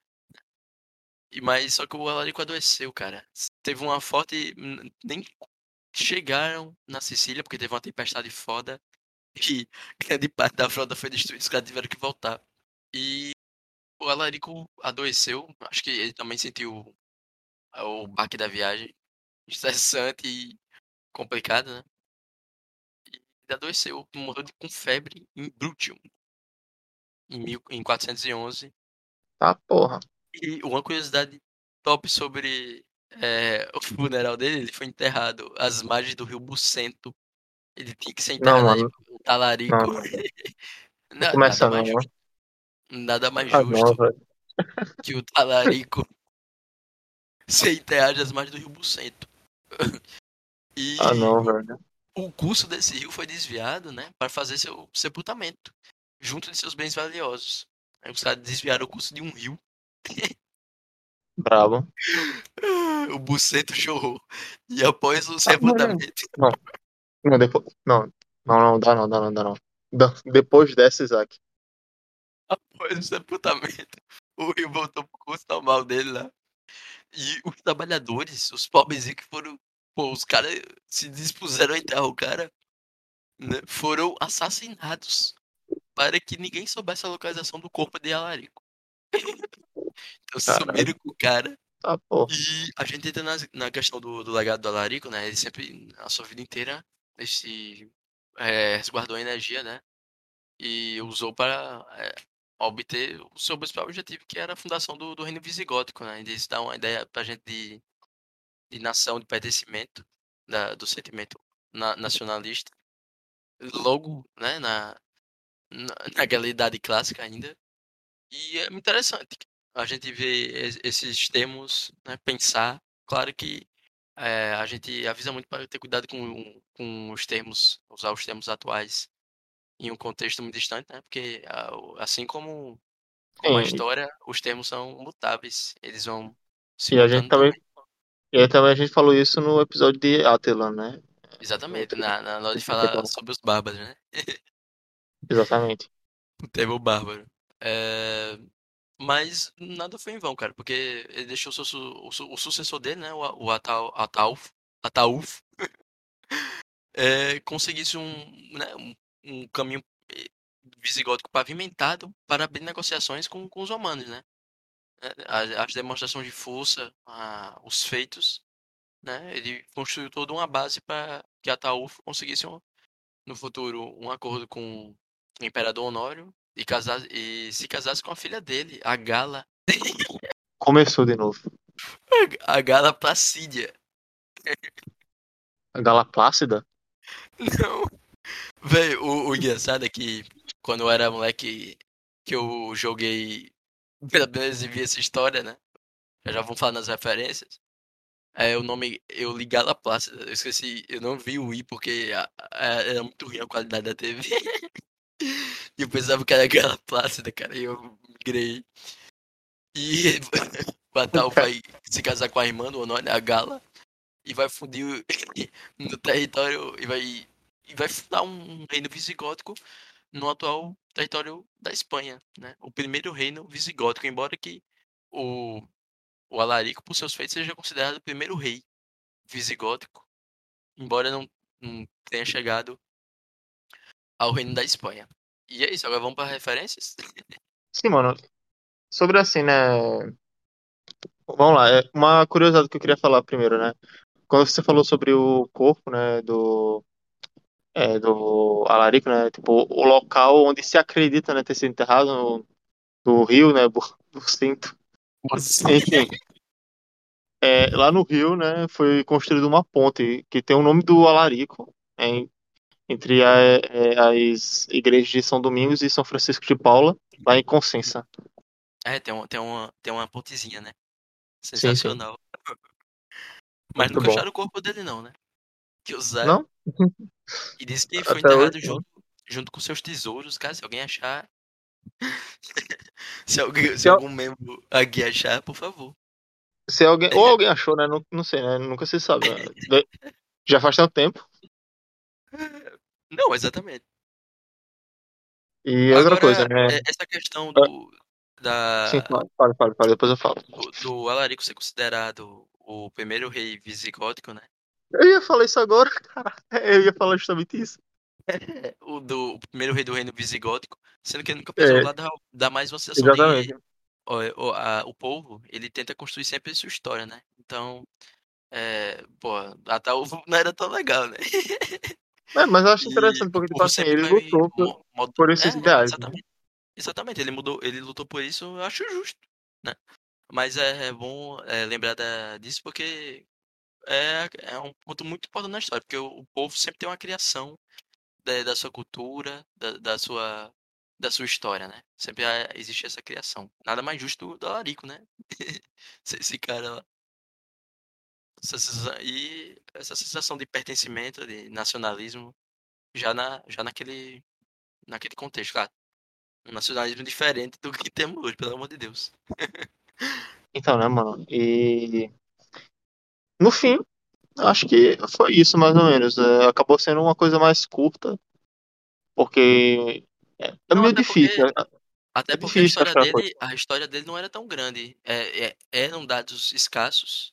E, mas só que o Alarico adoeceu, cara. Teve uma forte. Nem chegaram na Sicília, porque teve uma tempestade foda. E grande parte da frota foi destruída, os caras tiveram que voltar. E o Alarico adoeceu. Acho que ele também sentiu o baque da viagem. Estressante e complicado, né? E ele adoeceu. Morreu com febre em Brutium. Em, mil, em 411. Tá, porra. E uma curiosidade top sobre é, o funeral dele, ele foi enterrado às margens do rio Bucento. Ele tinha que ser enterrado aí o talarico. Não, não, nada, mais não. Justo, nada mais ah, justo não, que o talarico ser enterrado às margens do rio Bucento. E ah, não, velho. o curso desse rio foi desviado, né, para fazer seu sepultamento, junto de seus bens valiosos. Aí os caras desviaram o curso de um rio Bravo. O buceto chorou. E após o sepultamento. Não, não, depois. Não, não, não, dá não, dá não, dá não. Depois dessa, Isaac. Após o sepultamento, o Rio voltou pro curso normal dele lá. E os trabalhadores, os pobres que foram. Pô, os caras se dispuseram a entrar o cara. Né, foram assassinados para que ninguém soubesse a localização do corpo de Alarico. então sumiram com o cara. Tá, e a gente entra na, na questão do, do legado do Alarico, né? Ele sempre, a sua vida inteira, esse, é, resguardou energia, né? E usou para é, obter o seu principal objetivo, que era a fundação do, do reino visigótico, né? E isso dá uma ideia pra gente de, de nação, de pertencimento, da, do sentimento na, nacionalista. Logo, né, na, na, naquela idade clássica ainda, e é interessante a gente ver esses termos, né, pensar. Claro que é, a gente avisa muito para ter cuidado com, com os termos, usar os termos atuais em um contexto muito distante, né? Porque assim como, como a história, os termos são mutáveis, eles vão se e a gente também, também. E também a gente falou isso no episódio de Atelan, né? Exatamente, na, na hora de falar sobre os bárbaros, né? Exatamente. O termo bárbaro. É... Mas nada foi em vão, cara, porque ele deixou o, su o, su o sucessor dele, né, o, o Atal Atauf, Atauf é, conseguisse um, né, um, um, caminho eh, visigótico pavimentado para abrir negociações com, com os romanos, né? É, as, as demonstrações de força, a, os feitos, né? Ele construiu toda uma base para que Ataulfo conseguisse um, no futuro um acordo com o imperador Honório e, casar, e se casasse com a filha dele, a Gala. Começou de novo. A Gala Placídia. A Gala Plácida? Não. Velho, o, o engraçado é que quando eu era moleque que eu joguei pela vez e vi essa história, né? Já, já vamos falar nas referências. É, o nome, eu li Gala Plácida, eu esqueci, eu não vi o I porque a, a, era muito ruim a qualidade da TV. e eu pensava que era Gala Plácida, cara, e eu migrei. E Batal vai se casar com a irmã do Honório, a Gala, e vai fundir no território, e vai, e vai fundar um reino visigótico no atual território da Espanha, né? O primeiro reino visigótico, embora que o o Alarico, por seus feitos, seja considerado o primeiro rei visigótico, embora não, não tenha chegado ao reino da Espanha. E é isso, agora vamos para referências? Sim, mano. Sobre assim, né? Vamos lá, é uma curiosidade que eu queria falar primeiro, né? Quando você falou sobre o corpo, né, do, é, do Alarico, né? Tipo, o local onde se acredita, né, ter sido enterrado no, no rio, né, do Cinto. Enfim, é, lá no Rio, né, foi construída uma ponte que tem o nome do Alarico, é, entre a, é, as igrejas de São Domingos e São Francisco de Paula, lá em Consensa. É, tem, um, tem, uma, tem uma pontezinha, né? Sim, sim. Sensacional. Mas Muito bom. acharam o corpo dele, não, né? Que usaram. Não? E disse que foi Até enterrado hoje, junto, junto com seus tesouros, cara. Se alguém achar. se, alguém, se Se al- algum membro aqui achar, por favor. Se alguém, ou alguém achou, né? Não, não sei, né? Nunca se sabe. né? Já faz tanto tempo. Não, exatamente. E outra Agora, coisa, né? é- essa questão do. Da, Sim, fala, fala, fala, depois eu falo. do, do Alarico ser considerado o primeiro rei visigótico, né? Eu ia falar isso agora, cara. Eu ia falar justamente isso. O, do, o primeiro rei do reino visigótico, sendo que ele nunca pisou É. lá, dá, mais uma sensação de. Ó, ó, a- o povo, ele tenta construir sempre a sua história, né? Então, é, pô, Ataúfo não era tão legal, né? É, mas eu acho interessante porque, o tipo assim, ele lutou por, mo- mod- por esses é, ideais, né? exatamente. Exatamente, ele mudou, ele lutou por isso, eu acho justo, né? Mas é, é bom é, lembrar da- disso porque é, é um ponto muito importante na história, porque o, o povo sempre tem uma criação da, da sua cultura, da, da sua da sua história, né? Sempre existe essa criação. Nada mais justo do, do Alarico, né? esse, cara lá. E essa sensação de pertencimento, de nacionalismo, já na já naquele naquele contexto, claro. Um nacionalismo diferente do que temos hoje, pelo amor de Deus. Então, né, mano? E no fim, acho que foi isso, mais ou menos. É, acabou sendo uma coisa mais curta, porque é, é meio até porque difícil. é- Até É porque a difícil história coisa. dele, a história dele não era tão grande. É, é- eram dados escassos.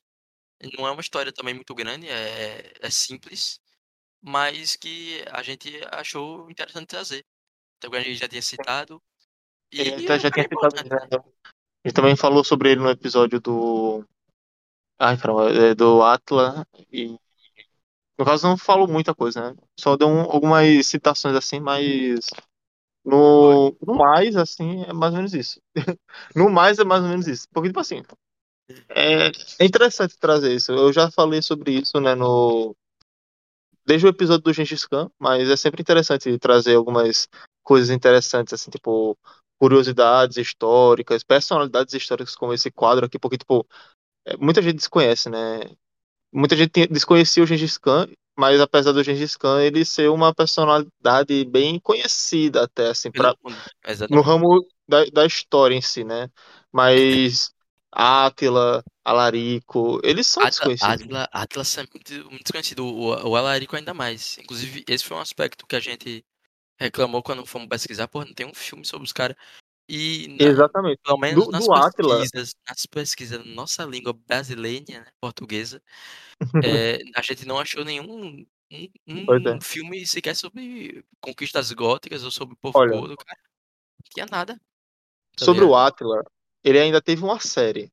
Não é uma história também muito grande, é, é simples, mas que a gente achou interessante trazer. Então a gente já tinha citado. E é um já cara tinha citado, né? ele também falou sobre ele no episódio do. Ai, caramba, é, do Atla. E no caso não falou muita coisa, né? Só deu um- algumas citações assim, mas no, no mais, assim, é mais ou menos isso. No mais é mais ou menos isso. Porque, tipo assim, é, é interessante trazer isso. Eu já falei sobre isso, né, no. Desde o episódio do Gengis Khan, mas é sempre interessante trazer algumas coisas interessantes, assim, tipo, curiosidades históricas, personalidades históricas como esse quadro aqui, porque, tipo, muita gente desconhece, né? Muita gente desconhecia o Gengis Khan, mas apesar do Gengis Khan ele ser uma personalidade bem conhecida até, assim, pra, no ramo da, da história em si, né? Mas Átila, Alarico, eles são Atla, desconhecidos. Atlas é muito, muito desconhecido. O, o Alarico ainda mais. Inclusive, esse foi um aspecto que a gente reclamou quando fomos pesquisar. Pô, não tem um filme sobre os caras. E na- Exatamente. pelo menos Do, nas do pesquisas, nas pesquisas nossa língua brasileira, né, portuguesa, é, a gente não achou nenhum um, Pois é. um filme sequer sobre conquistas góticas ou sobre o povo Olha. gordo, cara. Não tinha nada. tá sobre o ligado? Átila, ele ainda teve uma série.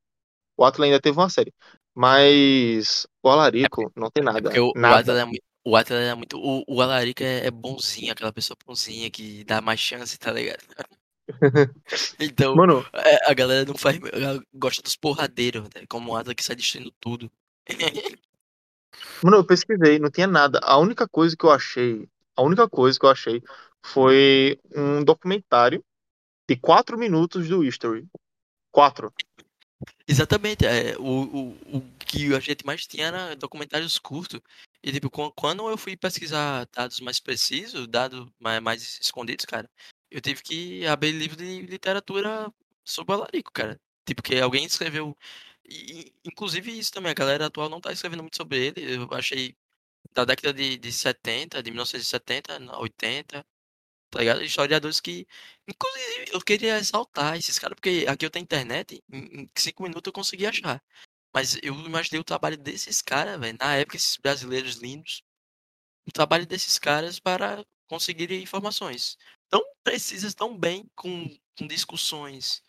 O Átila ainda teve uma série. Mas o Alarico não tem É nada. porque o, o Nada. Atlas é muito. O Atlas é muito. O, o Alarico é, é bonzinho, aquela pessoa bonzinha que dá mais chance, tá ligado? Então, Mano, é, a galera não faz. ela Gosta dos porradeiros, né? Como o Atlas que sai destruindo tudo. mano, eu pesquisei, não tinha nada. A única coisa que eu achei A única coisa que eu achei foi um documentário de quatro minutos do History. Quatro. Exatamente. É, o, o, o que a gente mais tinha era documentários curtos. E, tipo, quando eu fui pesquisar dados mais precisos, dados mais, mais escondidos, cara, eu tive que abrir livro de literatura sobre o Alarico, cara. Tipo, que alguém escreveu. E, inclusive, isso também, a galera atual não tá escrevendo muito sobre ele. Eu achei da década de, de 70, de 1970, 80, tá ligado? Historiadores que. Inclusive, eu queria exaltar esses caras, porque aqui eu tenho internet, em 5 minutos eu consegui achar. Mas eu imaginei o trabalho desses caras, velho, na época, esses brasileiros lindos, o trabalho desses caras para conseguirem informações tão precisas, tão bem, com, com discussões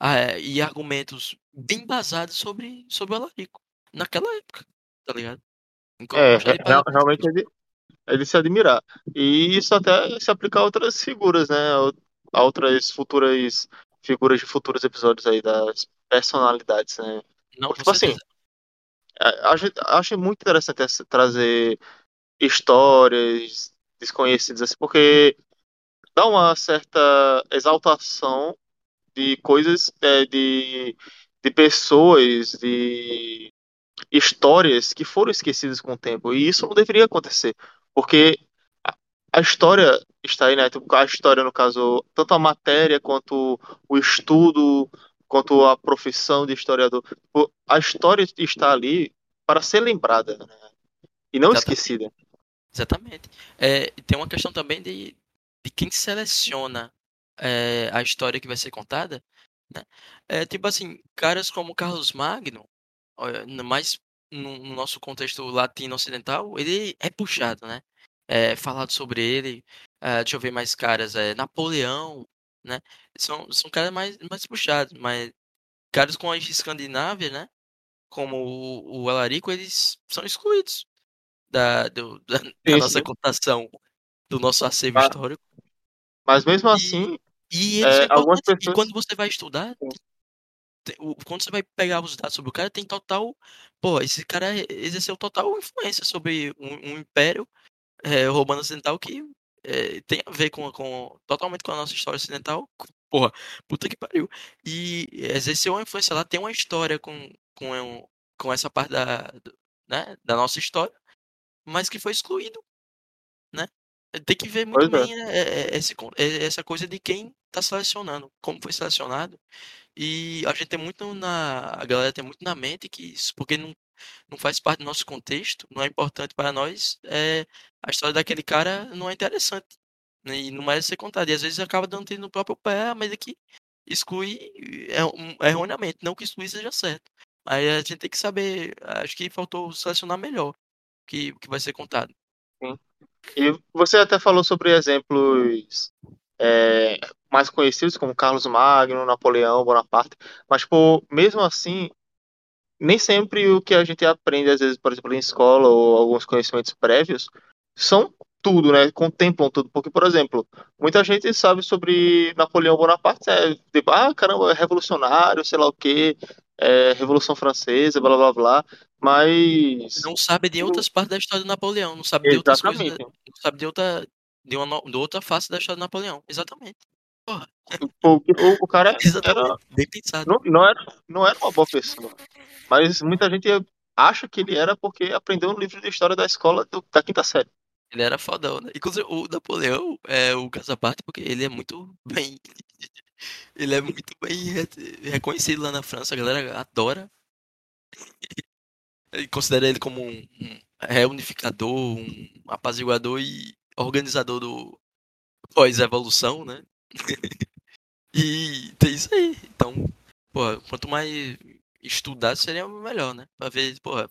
ah, e argumentos bem basados sobre, sobre o Alarico, naquela época, tá ligado? É, real, realmente ele, é de se admirar. E isso até se aplica a outras figuras, né? A outras futuras figuras de futuros episódios aí das personalidades, né? Não, tipo assim, acho, acho muito interessante trazer histórias desconhecidas assim, porque dá uma certa exaltação de coisas, é, de, de pessoas, de histórias que foram esquecidas com o tempo. E isso não deveria acontecer, porque a história está aí, né? Tipo, a história, no caso, tanto a matéria quanto o estudo, quanto a profissão de historiador. Tipo, a história está ali para ser lembrada né? e não Exatamente. esquecida. Exatamente. É, tem uma questão também de, de quem seleciona é, a história que vai ser contada. Né? É, tipo assim, caras como Carlos Magno, mais no, no nosso contexto latino-ocidental, ele é puxado, né? É, falado sobre ele. É, deixa eu ver mais caras. É, Napoleão, né? São, são caras mais, mais puxados, mas caras com a Escandinávia, né? Como o, o Alarico, eles são excluídos da, do, da, da nossa cotação, do nosso acervo ah, histórico. Mas mesmo assim. E, é, algumas pessoas... e quando você vai estudar, quando você vai pegar os dados sobre o cara, tem total. Pô, esse cara exerceu total influência sobre um, um império é, romano ocidental que é, tem a ver com, com totalmente com a nossa história ocidental. Porra, puta que pariu. E exerceu uma influência lá, tem uma história com, com, com essa parte da, né, da nossa história, mas que foi excluído. Né? Tem que ver muito pois bem é. esse, essa coisa de quem está selecionando, como foi selecionado e a gente tem muito na. A galera tem muito na mente que isso, porque não, não faz parte do nosso contexto, não é importante para nós, é, a história daquele cara não é interessante. Né, e não merece ser contada. E às vezes acaba dando tiro no próprio pé, mas é que exclui é, é, erroneamente. Não que excluir seja certo. Aí a gente tem que saber. Acho que faltou selecionar melhor o que, que vai ser contado. E você até falou sobre exemplos é, mais conhecidos como Carlos Magno, Napoleão, Bonaparte, mas tipo, mesmo assim, nem sempre o que a gente aprende, às vezes, por exemplo, em escola ou alguns conhecimentos prévios, são tudo, né? Contemplam tudo. Porque, por exemplo, muita gente sabe sobre Napoleão Bonaparte, é tipo, ah, caramba, é revolucionário, sei lá o quê, é, Revolução Francesa, blá blá blá, mas. Não sabe de outras partes da história do Napoleão, não sabe de outras coisas. Não sabe de outra, de uma, de outra face da história do Napoleão. Exatamente. Porra. O, o, o cara era. Bem pensado. Não, não, era, não era uma boa pessoa. Mas muita gente acha que ele era porque aprendeu um livro de história da escola do, da quinta série. Ele era fodão, né? Inclusive, o Napoleão é o Casaparte porque ele é muito bem. Ele é muito bem reconhecido lá na França, a galera adora. Considera ele como um, reunificador, um apaziguador e organizador do pós-evolução, né? e tem isso aí. Então, pô, quanto mais estudar seria melhor, né? Pra ver, porra.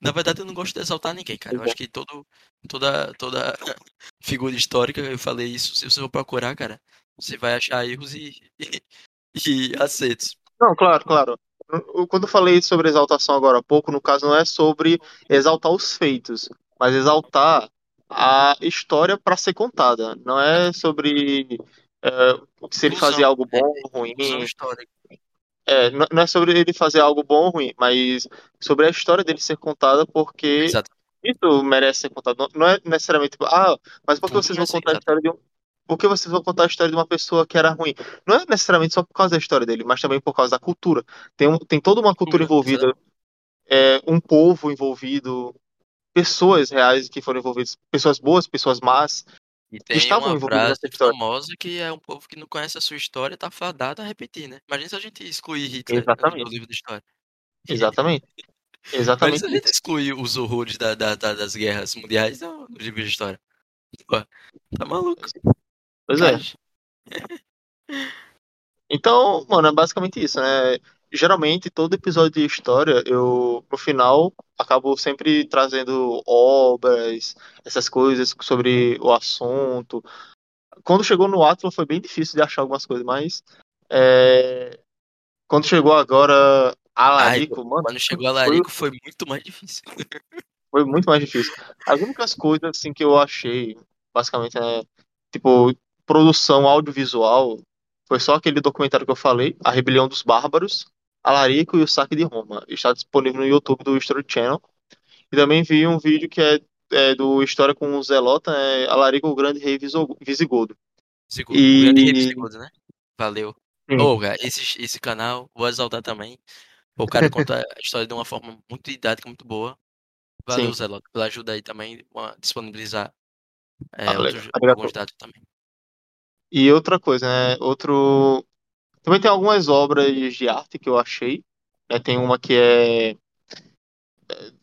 Na verdade, eu não gosto de exaltar ninguém, cara. Eu acho que todo, toda, toda figura histórica, eu falei isso, se você for procurar, cara, você vai achar erros e, e, e acertos. Não, claro, claro. Quando eu falei sobre exaltação agora há pouco, no caso não é sobre exaltar os feitos, mas exaltar a história para ser contada. Não é sobre é, se ele fazia algo bom ou ruim. É, não é sobre ele fazer algo bom ou ruim, mas sobre a história dele ser contada porque Exato. isso merece ser contado. Não- é necessariamente, tipo, ah, mas por que Por vocês mim, vão assim, contar a história de um. Por que vocês vão contar a história de uma pessoa que era ruim? Não é necessariamente só por causa da história dele, mas também por causa da cultura. Tem, um, tem toda uma cultura envolvida, é, um povo envolvido, pessoas reais que foram envolvidas, pessoas boas, pessoas más, E tem estavam uma envolvidas frase famosa que é um povo que não conhece a sua história tá fadado a repetir, né? Imagina se a gente excluir Hitler do Exatamente. livro de história. Exatamente. Exatamente se a gente excluir os horrores da, da- da- das guerras mundiais do, do livro de história. Pô, tá maluco. Pois é. Caixa. Então, mano, é basicamente isso, né? Geralmente, todo episódio de história, eu, no final, acabo sempre trazendo obras, essas coisas sobre o assunto. Quando chegou no Atlas foi bem difícil de achar algumas coisas, mas é, quando chegou agora Ai, Alarico, mano, quando chegou a foi, Larico foi muito mais difícil. foi muito mais difícil. As únicas coisas assim que eu achei, basicamente, é tipo produção audiovisual, foi só aquele documentário que eu falei, A Rebelião dos Bárbaros, Alarico e o Saque de Roma. Está disponível no YouTube do History Channel. E também vi um vídeo que é, é do História com o Zelota, é Alarico, o Grande Rei Visigodo. Visigodo. O grande rei E Visigodo, né? Valeu. sim, Ô, cara, esse, esse canal, vou exaltar também. O cara conta a história de uma forma muito didática, muito boa. Valeu, sim. Zé Lota, pela ajuda aí também disponibilizar é, Ah, outros, alguns dados também. E outra coisa, né? Outro. Também tem algumas obras de arte que eu achei. né? Tem uma que é.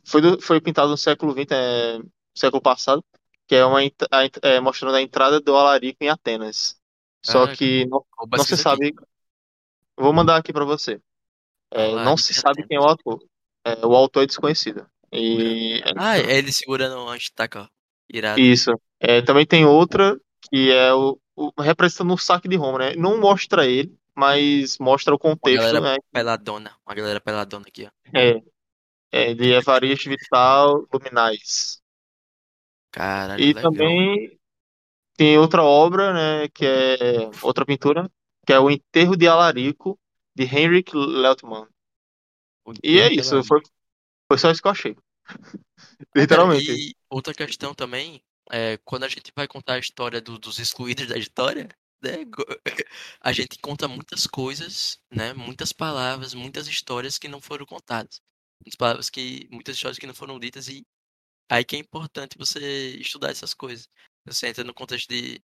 Foi, do- foi pintada no século XX, é... século passado, que é uma é, mostrando a entrada do Alarico em Atenas. Só Caraca, que não, não se aqui. sabe. Vou mandar aqui pra você. É, não se sabe quem é o autor. É, o autor é desconhecido. E é Ah, isso. é ele segurando uma estaca, ó. Irado. Isso. É, também tem outra que é o representando o saque de Roma, né? Não mostra ele, mas mostra o Uma contexto, galera né? peladona. Uma galera peladona aqui, ó. É, é de Evaristo Vital Luminais. Caralho, E legal. também tem outra obra, né? Que é outra pintura, que é o Enterro de Alarico, de Heinrich Leutemann. O E é isso, foi, foi só isso que eu achei. Cara, Literalmente. e outra questão também, é, quando a gente vai contar a história do- dos excluídos da história, né, a gente conta muitas coisas, né, muitas palavras, muitas histórias que não foram contadas. Muitas palavras que, muitas histórias que não foram ditas e aí que é importante você estudar essas coisas. Você entra no contexto de,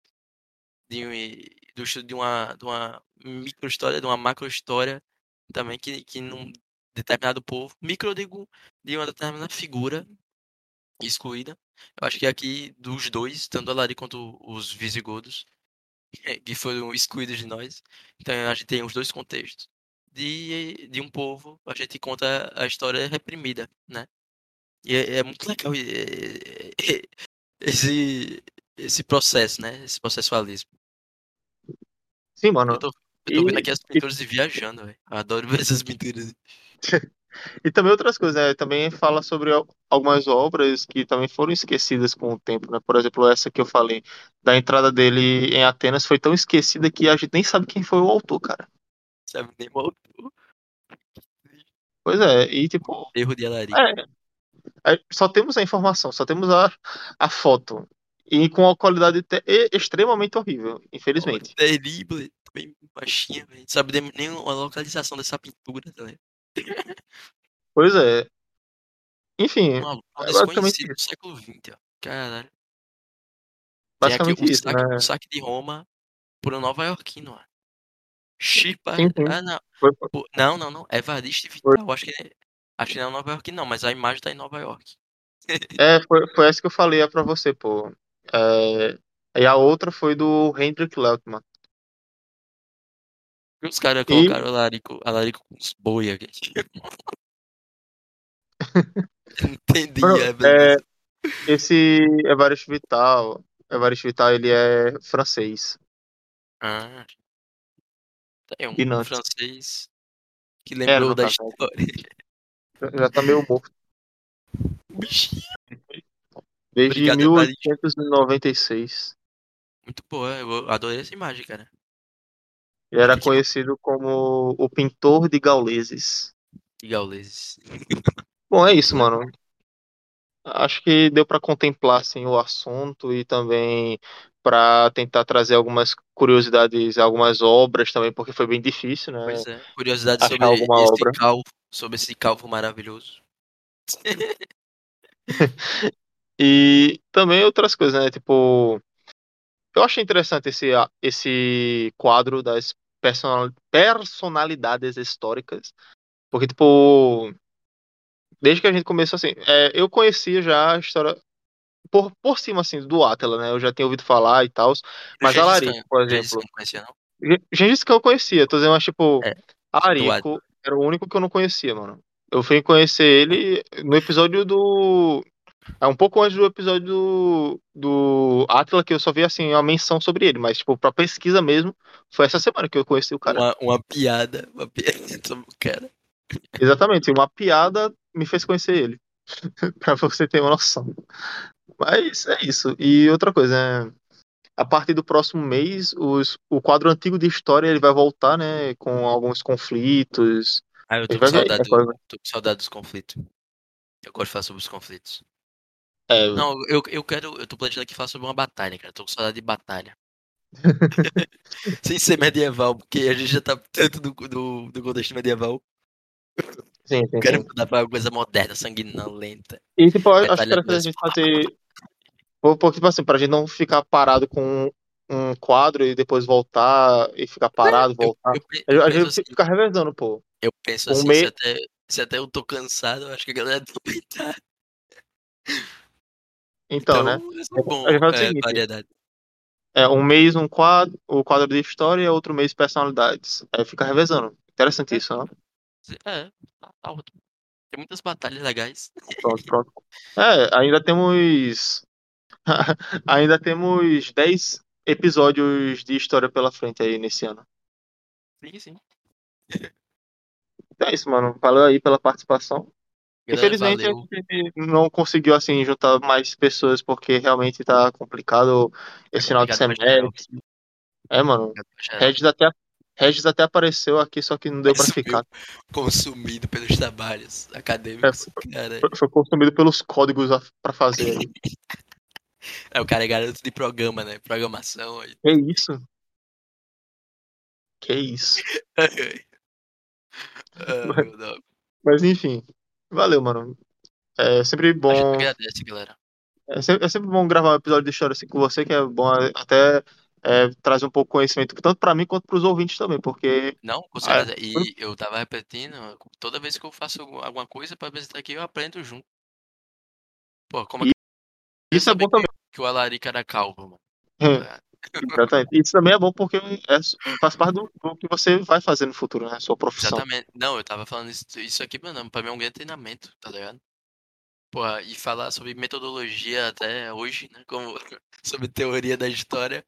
de, do estudo de uma, de uma micro história, de uma macro história também que, que num determinado povo, micro digo de uma determinada figura excluída. Eu acho que aqui dos dois, tanto a Lari quanto os visigodos, que foram excluídos de nós, então a gente tem os dois contextos. De, de um povo, a gente conta a história reprimida, né? E é, é muito legal esse, esse processo, né? Esse processualismo. Sim, Eu mano. tô, eu tô vendo aqui as pinturas e viajando, velho. Eu adoro ver essas pinturas. e também outras coisas, né? Também fala sobre al- algumas obras que também foram esquecidas com o tempo, né? Por exemplo, essa que eu falei, da entrada dele em Atenas, foi tão esquecida que a gente nem sabe quem foi o autor, cara. Sabe? Nem o Pois é, e tipo, erro de Alarico. é, é, só temos a informação, só temos a, a foto. E com a qualidade te- extremamente horrível, infelizmente. terrível, bem baixinha, velho. Não sabe nem nem a localização dessa pintura, tá ligado? Pois é. Enfim, aluno é basicamente do isso. século XX, ó. Caralho. Tem aqui Basicamente o isso, saque, né? o saque de Roma por um nova iorquino, ó. Chipa. Sim, sim. Ah, não. Foi, Pô, Não, não, não. Evaristo foi, Vital. Acho que, acho que não é Nova York, não, mas a imagem tá em Nova York. é, foi, foi essa que eu falei é pra você, pô. É, e a outra foi do Hendrik Leutemann. E os caras E, colocaram o Larico, a Larico com os boi aqui. Entendi a é, beleza. esse Evaristo Vital, Evaristo Vital, ele é francês. Ah, tem E um francês que Era, lembrou no da história. Já tá meio morto. Bichinho. Desde Obrigado, Evaristo. 1896. Muito boa, eu adorei essa imagem, cara. Ele era conhecido como o pintor de gauleses. de gauleses. Bom, é isso, mano. acho que deu para contemplar assim, o assunto e também para tentar trazer algumas curiosidades, algumas obras também, porque foi bem difícil, né? Pois é. Curiosidade Achar sobre alguma esse obra. calvo, sobre esse calvo maravilhoso. E também outras coisas, né? Tipo, eu achei interessante esse, esse quadro das personalidades históricas, porque, tipo, desde que a gente começou assim, é, eu conhecia já a história por, por cima, assim, do Átila, né? Eu já tinha ouvido falar e tal, mas a Larico, por exemplo, não conhecia, não? Gen- Gengis Khan eu conhecia, tô dizendo, mas, tipo, É, a. Larico era o único que eu não conhecia, mano. Eu fui conhecer ele no episódio do É um pouco antes do episódio do, do Atlas, que eu só vi assim, uma menção sobre ele, mas, tipo, pra pesquisa mesmo, foi essa semana que eu conheci o cara. Uma, uma piada. Uma piada sobre o cara. Exatamente, uma piada me fez conhecer ele. pra você ter uma noção. Mas é isso. E outra coisa, né? A partir do próximo mês, os, o quadro antigo de história ele vai voltar, né? Com alguns conflitos. Ah, eu tô com ver saudade, né? do, tô com saudade dos conflitos. Eu gosto de falar sobre os conflitos. É, Não, eu, eu quero. Eu tô planejando aqui falar sobre uma batalha, cara. Tô com saudade de batalha. Sem ser medieval, porque a gente já tá tanto do, do, do contexto medieval. sim, sim, quero sim. mudar pra uma coisa moderna, sanguinolenta. E, tipo, eu acho Batalha interessante a gente fazer porque, tipo assim, pra gente não ficar parado com um quadro e depois voltar e ficar parado, Eu, voltar. eu, eu A gente assim, fica revezando, pô. eu penso Um assim, se mês. até, se até eu tô cansado, eu acho que a galera também tá. Então, né? Então, isso é bom, é, seguinte: variedade. é um mês um quadro, o quadro de história, outro mês personalidades. Aí fica revezando. Interessante isso, né? É, tá, tá ótimo. Tem muitas batalhas legais. Pronto, pronto. É, ainda temos. ainda temos 10 episódios de história pela frente aí nesse ano. Sim, sim. Então é isso, mano. Valeu aí pela participação. Infelizmente a valeu. gente não conseguiu assim juntar mais pessoas porque realmente tá complicado É esse final de semestre. É, mano. Regis até, Regis até apareceu aqui, só que não deu pra Mas ficar. Consumido pelos trabalhos acadêmicos. Cara, Foi, foi consumido pelos códigos a- pra fazer é, o cara é garoto de programa, né? Programação. aí. Que isso? Que isso? Ah, Deus. Mas enfim. Valeu, mano. É sempre A gente bom. agradece, galera. É sempre, é sempre bom gravar um episódio de história assim com você, que é bom até é, trazer um pouco de conhecimento, tanto pra mim quanto pros ouvintes também, porque. Não, com É, certeza. E eu tava repetindo, toda vez que eu faço alguma coisa pra apresentar aqui, eu aprendo junto. Pô, como é que isso é bom também. que, o Alarica era calvo, mano? É. Exatamente. Isso também é bom porque é, faz parte do, do que você vai fazer no futuro, né? Sua profissão. Exatamente. Não, eu tava falando isso, isso aqui, mano, pra mim é um grande treinamento, tá ligado? Porra, e falar sobre metodologia até hoje, né? Como, sobre teoria da história.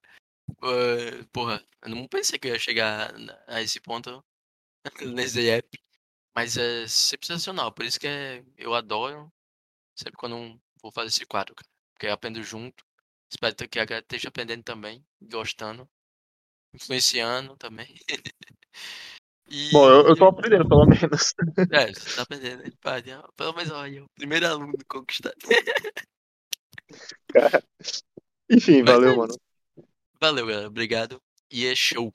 Porra, eu não pensei que eu ia chegar a esse ponto nesse app. Mas é sensacional, por isso que é, eu adoro sempre quando vou fazer esse quadro, cara. Porque eu aprendo junto. Espero que a galera esteja aprendendo também, gostando, influenciando também. E Bom, eu, eu tô aprendendo, pelo menos. é, você tá aprendendo, né? Pelo menos olha, o primeiro aluno conquistado. Enfim, Mas valeu, é mano. Valeu, galera. Obrigado. E é show.